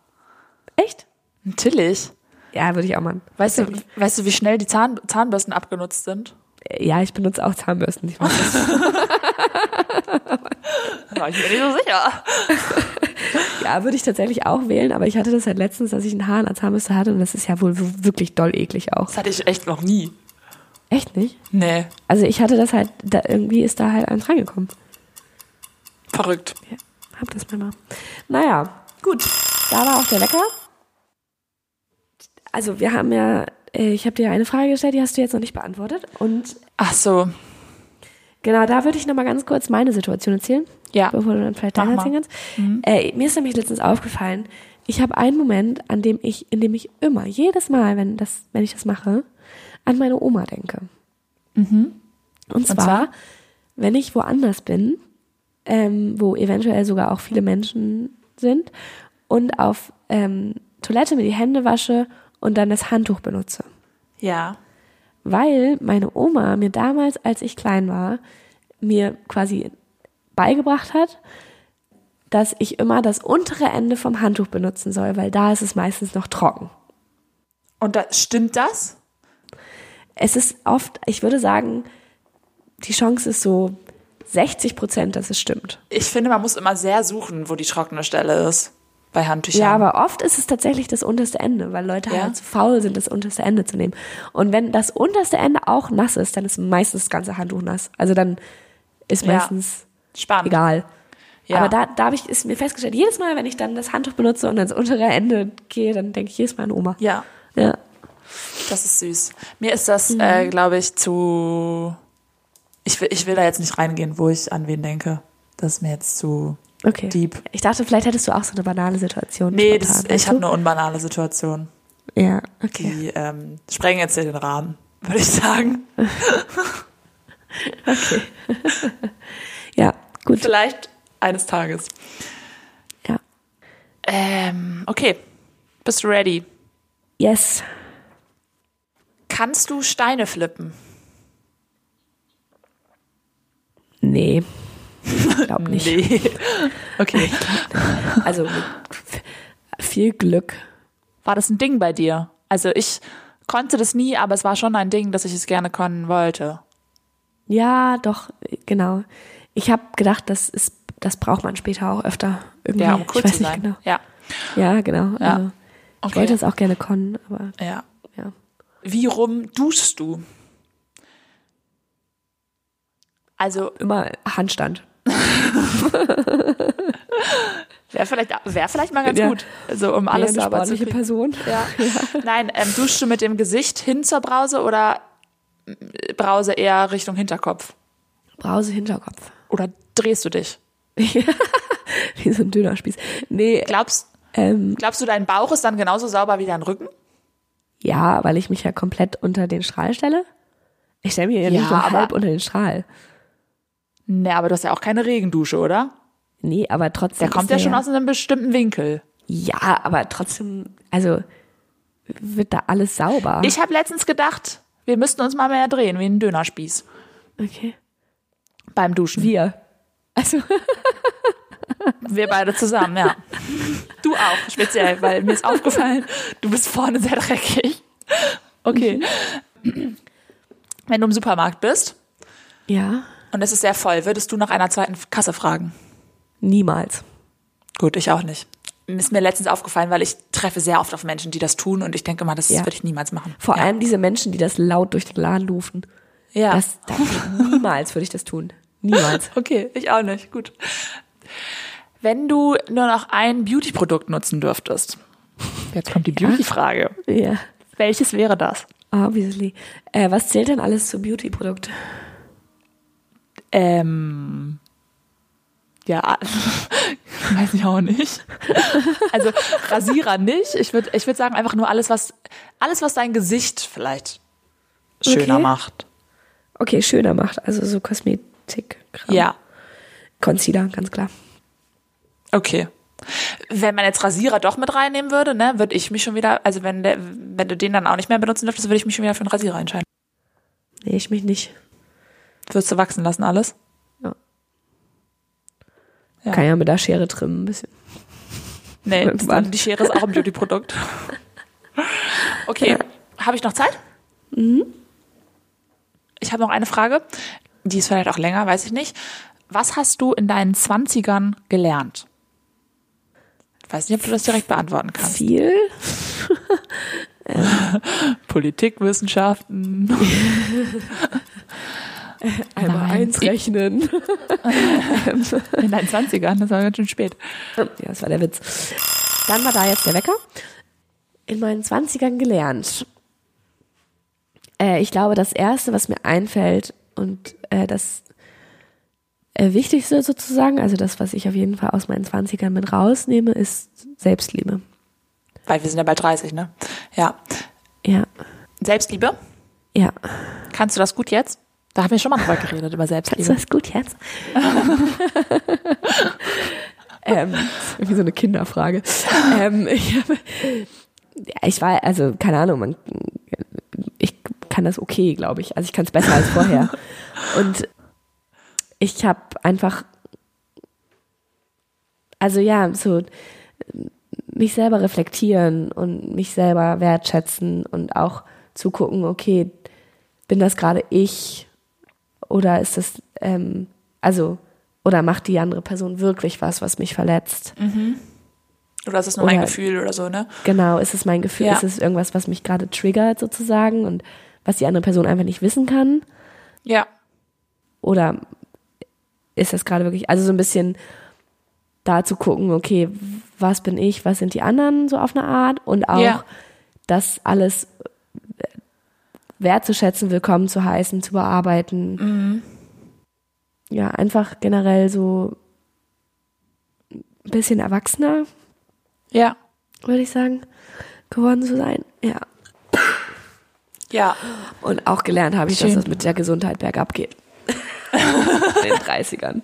[SPEAKER 1] Echt?
[SPEAKER 2] Natürlich.
[SPEAKER 1] Ja, würde ich auch machen.
[SPEAKER 2] Weißt du, weißt du, wie schnell die Zahn, Zahnbürsten abgenutzt sind?
[SPEAKER 1] Ja, ich benutze auch Zahnbürsten. Ich weiß das.
[SPEAKER 2] Ich bin nicht so sicher.
[SPEAKER 1] Ja, würde ich tatsächlich auch wählen, aber ich hatte das halt letztens, dass ich ein Haar an Zahnbürste hatte und das ist ja wohl wirklich doll eklig auch.
[SPEAKER 2] Das hatte ich echt noch nie.
[SPEAKER 1] Echt nicht?
[SPEAKER 2] Nee,
[SPEAKER 1] Also ich hatte das halt, da, irgendwie ist da halt eins reingekommen.
[SPEAKER 2] verrückt.
[SPEAKER 1] Ja, hab das mal mal. Naja, gut. Da war auch der Wecker. Also wir haben ja, ich habe dir eine Frage gestellt, die hast du jetzt noch nicht beantwortet. Und
[SPEAKER 2] Ach so.
[SPEAKER 1] genau, da würde ich noch mal ganz kurz meine Situation erzählen.
[SPEAKER 2] Ja.
[SPEAKER 1] Bevor du dann vielleicht deine erzählen kannst. Äh, mir ist nämlich letztens aufgefallen, ich habe einen Moment, an dem ich, in dem ich immer, jedes Mal, wenn das, wenn ich das mache, an meine Oma denke. Und zwar,
[SPEAKER 2] zwar?
[SPEAKER 1] wenn ich woanders bin, ähm, wo eventuell sogar auch viele Menschen sind und auf ähm, Toilette mir die Hände wasche und dann das Handtuch benutze.
[SPEAKER 2] Ja.
[SPEAKER 1] Weil meine Oma mir damals, als ich klein war, mir quasi beigebracht hat, dass ich immer das untere Ende vom Handtuch benutzen soll, weil da ist es meistens noch trocken.
[SPEAKER 2] Und da, stimmt das?
[SPEAKER 1] Es ist oft, ich würde sagen, die Chance ist so 60 Prozent, dass es stimmt.
[SPEAKER 2] Ich finde, man muss immer sehr suchen, wo die trockene Stelle ist. Bei Handtüchern.
[SPEAKER 1] Ja, aber oft ist es tatsächlich das unterste Ende, weil Leute
[SPEAKER 2] Ja?
[SPEAKER 1] halt zu faul sind, das unterste Ende zu nehmen. Und wenn das unterste Ende auch nass ist, dann ist meistens das ganze Handtuch nass. Also dann ist
[SPEAKER 2] Ja.
[SPEAKER 1] meistens
[SPEAKER 2] Spannend.
[SPEAKER 1] egal.
[SPEAKER 2] Ja.
[SPEAKER 1] Aber da, da habe ich, ist mir festgestellt, jedes Mal, wenn ich dann das Handtuch benutze und ans untere Ende gehe, dann denke ich jedes Mal an Oma.
[SPEAKER 2] Ja,
[SPEAKER 1] Ja.
[SPEAKER 2] das ist süß. Mir ist das,
[SPEAKER 1] Mhm.
[SPEAKER 2] äh, glaube ich, zu. Ich will, ich will da jetzt nicht reingehen, wo ich an wen denke. Das ist mir jetzt zu
[SPEAKER 1] Okay.
[SPEAKER 2] deep.
[SPEAKER 1] Ich dachte, vielleicht hättest du auch so eine banale Situation.
[SPEAKER 2] Nee, das, ich habe eine unbanale Situation.
[SPEAKER 1] Ja, okay.
[SPEAKER 2] Die ähm, sprengen jetzt hier den Rahmen, würde ich sagen.
[SPEAKER 1] Ja, gut.
[SPEAKER 2] Vielleicht eines Tages.
[SPEAKER 1] Ja.
[SPEAKER 2] Ähm, okay. Bist du ready?
[SPEAKER 1] Yes.
[SPEAKER 2] Kannst du Steine flippen?
[SPEAKER 1] Nee. Ich glaube nicht.
[SPEAKER 2] Nee. Okay.
[SPEAKER 1] Also viel Glück.
[SPEAKER 2] War das ein Ding bei dir? Also ich konnte das nie, aber es war schon ein Ding, dass ich es gerne können wollte.
[SPEAKER 1] Ja, doch, genau. Ich habe gedacht, das ist, das braucht man später auch öfter. Irgendwie.
[SPEAKER 2] Ja, um cool
[SPEAKER 1] ich weiß
[SPEAKER 2] zu
[SPEAKER 1] nicht
[SPEAKER 2] sein.
[SPEAKER 1] genau.
[SPEAKER 2] Ja.
[SPEAKER 1] Ja, genau.
[SPEAKER 2] Ja.
[SPEAKER 1] Also, ich
[SPEAKER 2] Okay.
[SPEAKER 1] wollte es auch gerne können, aber
[SPEAKER 2] Ja.
[SPEAKER 1] ja.
[SPEAKER 2] Wie rum duschst du? Also,
[SPEAKER 1] Immer Handstand.
[SPEAKER 2] Wäre vielleicht, wär vielleicht mal ganz
[SPEAKER 1] Ja.
[SPEAKER 2] gut, so um alles
[SPEAKER 1] Eher eine
[SPEAKER 2] sauber zu.
[SPEAKER 1] Person.
[SPEAKER 2] Ja. Nein, ähm, duschst du mit dem Gesicht hin zur Brause oder äh, Brause eher Richtung Hinterkopf?
[SPEAKER 1] Brause Hinterkopf.
[SPEAKER 2] Oder drehst du dich?
[SPEAKER 1] Wie so ein Dönerspieß. Nee,
[SPEAKER 2] Glaubst,
[SPEAKER 1] ähm,
[SPEAKER 2] glaubst du, dein Bauch ist dann genauso sauber wie dein Rücken?
[SPEAKER 1] ja, weil ich mich ja komplett unter den Strahl stelle. Ich stelle mich ja,
[SPEAKER 2] Ja,
[SPEAKER 1] nicht
[SPEAKER 2] aber-
[SPEAKER 1] halb unter den Strahl.
[SPEAKER 2] Nee, aber du hast ja auch keine Regendusche, oder?
[SPEAKER 1] Nee, aber trotzdem.
[SPEAKER 2] Der kommt ja schon aus einem bestimmten Winkel.
[SPEAKER 1] Ja, aber trotzdem, also wird da alles sauber.
[SPEAKER 2] Ich habe letztens gedacht, wir müssten uns mal mehr drehen, wie ein Dönerspieß.
[SPEAKER 1] okay.
[SPEAKER 2] Beim Duschen.
[SPEAKER 1] Wir. Also,
[SPEAKER 2] Wir beide zusammen, ja. Du auch, speziell, weil mir ist aufgefallen, du bist vorne sehr dreckig. Okay. Wenn du im Supermarkt bist
[SPEAKER 1] ja,
[SPEAKER 2] und es ist sehr voll, würdest du nach einer zweiten Kasse fragen?
[SPEAKER 1] niemals.
[SPEAKER 2] Gut, ich auch nicht. Ist mir letztens aufgefallen, weil ich treffe sehr oft auf Menschen, die das tun und ich denke mal, das
[SPEAKER 1] Ja.
[SPEAKER 2] würde ich niemals machen.
[SPEAKER 1] Vor
[SPEAKER 2] ja.
[SPEAKER 1] allem diese Menschen, die das laut durch den Laden rufen.
[SPEAKER 2] Ja.
[SPEAKER 1] Das, das niemals würde ich das tun. Niemals.
[SPEAKER 2] Okay, ich auch nicht. Gut. Wenn du nur noch ein Beauty-Produkt nutzen dürftest, jetzt kommt die Beauty-Frage.
[SPEAKER 1] Ja.
[SPEAKER 2] Welches wäre das?
[SPEAKER 1] Obviously. Äh, was zählt denn alles zu Beauty-Produkt?
[SPEAKER 2] Ähm, ja, weiß ich auch nicht. Also Rasierer nicht. Ich würde ich würd sagen einfach nur alles, was alles, was dein Gesicht vielleicht schöner
[SPEAKER 1] Okay.
[SPEAKER 2] macht.
[SPEAKER 1] Okay, schöner macht. Also so Kosmetik.
[SPEAKER 2] Ja,
[SPEAKER 1] Concealer, ganz klar.
[SPEAKER 2] okay. Wenn man jetzt Rasierer doch mit reinnehmen würde, ne, würde ich mich schon wieder, also wenn der, wenn du den dann auch nicht mehr benutzen dürftest, würde ich mich schon wieder für einen Rasierer entscheiden.
[SPEAKER 1] Nee, ich mich nicht.
[SPEAKER 2] Würdest du wachsen lassen alles?
[SPEAKER 1] Ja.
[SPEAKER 2] Ja.
[SPEAKER 1] Kann ja mit der Schere trimmen ein bisschen.
[SPEAKER 2] Nee, die Schere ist auch ein Beauty-Produkt. Okay, habe ich noch Zeit? Ich habe noch eine Frage. Die ist vielleicht auch länger, weiß ich nicht. Was hast du in deinen Zwanzigern gelernt? Ich weiß nicht, ob du das direkt beantworten kannst.
[SPEAKER 1] Viel?
[SPEAKER 2] Politikwissenschaften.
[SPEAKER 1] Einmal
[SPEAKER 2] Nein.
[SPEAKER 1] eins rechnen.
[SPEAKER 2] In deinen Zwanzigern, das war ganz schön spät.
[SPEAKER 1] Ja, das war der Witz. Dann war da jetzt der Wecker. In meinen Zwanzigern gelernt. Äh, ich glaube, das Erste, was mir einfällt und äh, das äh, Wichtigste sozusagen, also das, was ich auf jeden Fall aus meinen Zwanzigern mit rausnehme, ist Selbstliebe.
[SPEAKER 2] Weil wir sind ja bei 30, ne? Ja.
[SPEAKER 1] Ja,
[SPEAKER 2] Selbstliebe.
[SPEAKER 1] ja.
[SPEAKER 2] Kannst du das gut jetzt? Da haben wir schon mal drüber geredet, über
[SPEAKER 1] Kannst du
[SPEAKER 2] Selbstliebe.
[SPEAKER 1] das gut jetzt? ähm, das ist irgendwie so eine Kinderfrage. ähm, ich, hab, ja, ich war, also keine Ahnung, man, ich kann das okay, glaube ich. Also ich kann es besser als vorher. Und ich habe einfach, also ja, so mich selber reflektieren und mich selber wertschätzen und auch zugucken, okay, bin das gerade ich oder ist das, ähm, also, oder macht die andere Person wirklich was, was mich verletzt?
[SPEAKER 2] Oder ist es nur mein
[SPEAKER 1] Oder-
[SPEAKER 2] Gefühl oder so, ne?
[SPEAKER 1] Genau, ist es mein Gefühl,
[SPEAKER 2] Ja.
[SPEAKER 1] ist es irgendwas, was mich gerade triggert sozusagen und was die andere Person einfach nicht wissen kann?
[SPEAKER 2] Ja.
[SPEAKER 1] Oder ist das gerade wirklich, also so ein bisschen da zu gucken, okay, was bin ich, was sind die anderen so auf eine Art und auch
[SPEAKER 2] Ja.
[SPEAKER 1] das alles wertzuschätzen, willkommen zu heißen, zu bearbeiten.
[SPEAKER 2] Mhm.
[SPEAKER 1] Ja, einfach generell so ein bisschen erwachsener,
[SPEAKER 2] Ja.
[SPEAKER 1] würde ich sagen, geworden zu sein. Ja.
[SPEAKER 2] Ja.
[SPEAKER 1] Und auch gelernt habe ich, dass
[SPEAKER 2] Schön.
[SPEAKER 1] das mit der Gesundheit bergab geht. In den 30ern.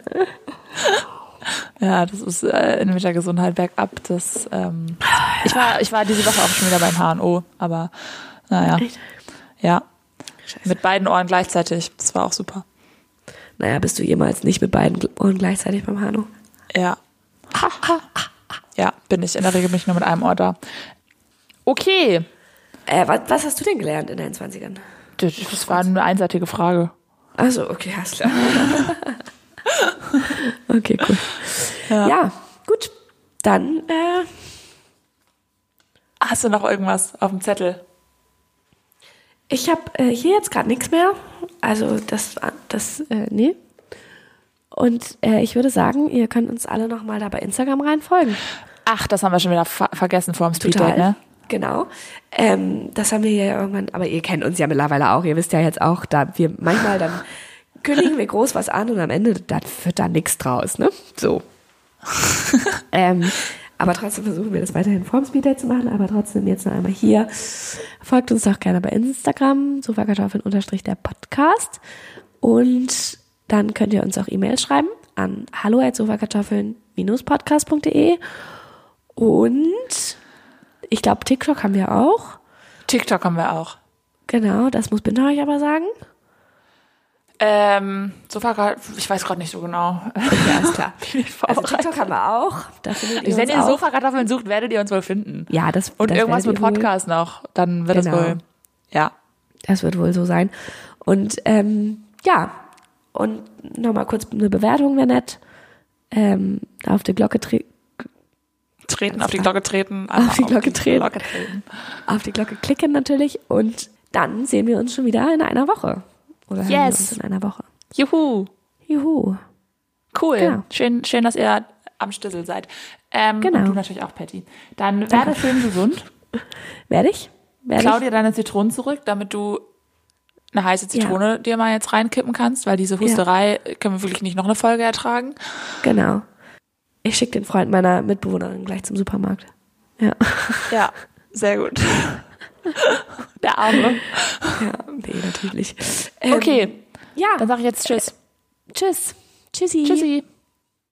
[SPEAKER 2] Ja, das ist äh, mit der Gesundheit bergab. Das, ähm, ich war, ich war diese Woche auch schon wieder beim HNO, aber naja. Ja. Mit beiden Ohren gleichzeitig. Das war auch super.
[SPEAKER 1] Naja, bist du jemals nicht mit beiden Ohren gleichzeitig beim Hano?
[SPEAKER 2] Ja. Ja, bin ich. In der Regel bin ich nur mit einem Ohr da. Okay.
[SPEAKER 1] Äh, was, was hast du denn gelernt in deinen 20ern?
[SPEAKER 2] Das, das war eine einseitige Frage.
[SPEAKER 1] Also, okay, alles klar. okay, cool. Ja. gut. Dann, äh,
[SPEAKER 2] Hast du noch irgendwas auf dem Zettel?
[SPEAKER 1] Ich habe äh, hier jetzt gerade nichts mehr. Also, das, das, äh, nee. Und äh, ich würde sagen, ihr könnt uns alle nochmal da bei Instagram reinfolgen.
[SPEAKER 2] Ach, das haben wir schon wieder ver vergessen vor dem Speeddate, ne?
[SPEAKER 1] Genau. Ähm, das haben wir ja irgendwann, aber ihr kennt uns ja mittlerweile auch. Ihr wisst ja jetzt auch, da wir manchmal dann kündigen wir groß was an und am Ende da wird da nichts draus, ne? So. ähm, aber trotzdem versuchen wir das weiterhin vorm Speeddate zu machen, aber trotzdem jetzt noch einmal hier. Folgt uns doch gerne bei Instagram, sofakartoffeln unterstrich der Podcast. Und dann könnt ihr uns auch E-Mails schreiben an hallo sofakartoffeln-podcast.de und ich glaube, TikTok haben wir auch.
[SPEAKER 2] TikTok haben wir auch.
[SPEAKER 1] Genau, das muss Binder euch aber sagen.
[SPEAKER 2] Ähm, so war gerade, ich weiß gerade nicht so genau.
[SPEAKER 1] Ja, ist klar. Also TikTok haben wir auch. Da findet ihr
[SPEAKER 2] Wenn ihr
[SPEAKER 1] auch.
[SPEAKER 2] Sofakartoffeln sucht, werdet ihr uns wohl finden.
[SPEAKER 1] Ja, das
[SPEAKER 2] Und
[SPEAKER 1] das
[SPEAKER 2] irgendwas mit
[SPEAKER 1] ihr wohl-
[SPEAKER 2] Podcast noch, dann wird
[SPEAKER 1] Genau.
[SPEAKER 2] wohl. Ja.
[SPEAKER 1] Das wird wohl so sein. Und ähm, ja, und nochmal kurz eine Bewertung wäre nett. Ähm, auf die Glocke tre
[SPEAKER 2] Treten, auf die. Glocke treten.
[SPEAKER 1] Auf die Glocke treten.
[SPEAKER 2] Glocke treten.
[SPEAKER 1] auf die Glocke klicken natürlich. Und dann sehen wir uns schon wieder in einer Woche. Oder
[SPEAKER 2] Yes.
[SPEAKER 1] in einer Woche.
[SPEAKER 2] Juhu.
[SPEAKER 1] Juhu.
[SPEAKER 2] Cool.
[SPEAKER 1] Genau.
[SPEAKER 2] Schön, schön, dass ihr am Stissel seid. Ähm,
[SPEAKER 1] Genau.
[SPEAKER 2] Und du natürlich auch, Patty. Dann werde schön gesund.
[SPEAKER 1] Werde ich? Werde
[SPEAKER 2] Klau
[SPEAKER 1] ich?
[SPEAKER 2] dir deine Zitronen zurück, damit du eine heiße Zitrone dir mal jetzt reinkippen kannst, weil diese Husterei können wir wirklich nicht noch eine Folge ertragen.
[SPEAKER 1] Genau. Ich schicke den Freund meiner Mitbewohnerin gleich zum Supermarkt. Ja.
[SPEAKER 2] Ja, sehr gut. Der Arme.
[SPEAKER 1] Ja, nee, natürlich. Ähm,
[SPEAKER 2] Okay,
[SPEAKER 1] Ja.
[SPEAKER 2] dann sage ich jetzt Tschüss.
[SPEAKER 1] Tschüss. Tschüssi.
[SPEAKER 2] Tschüssi.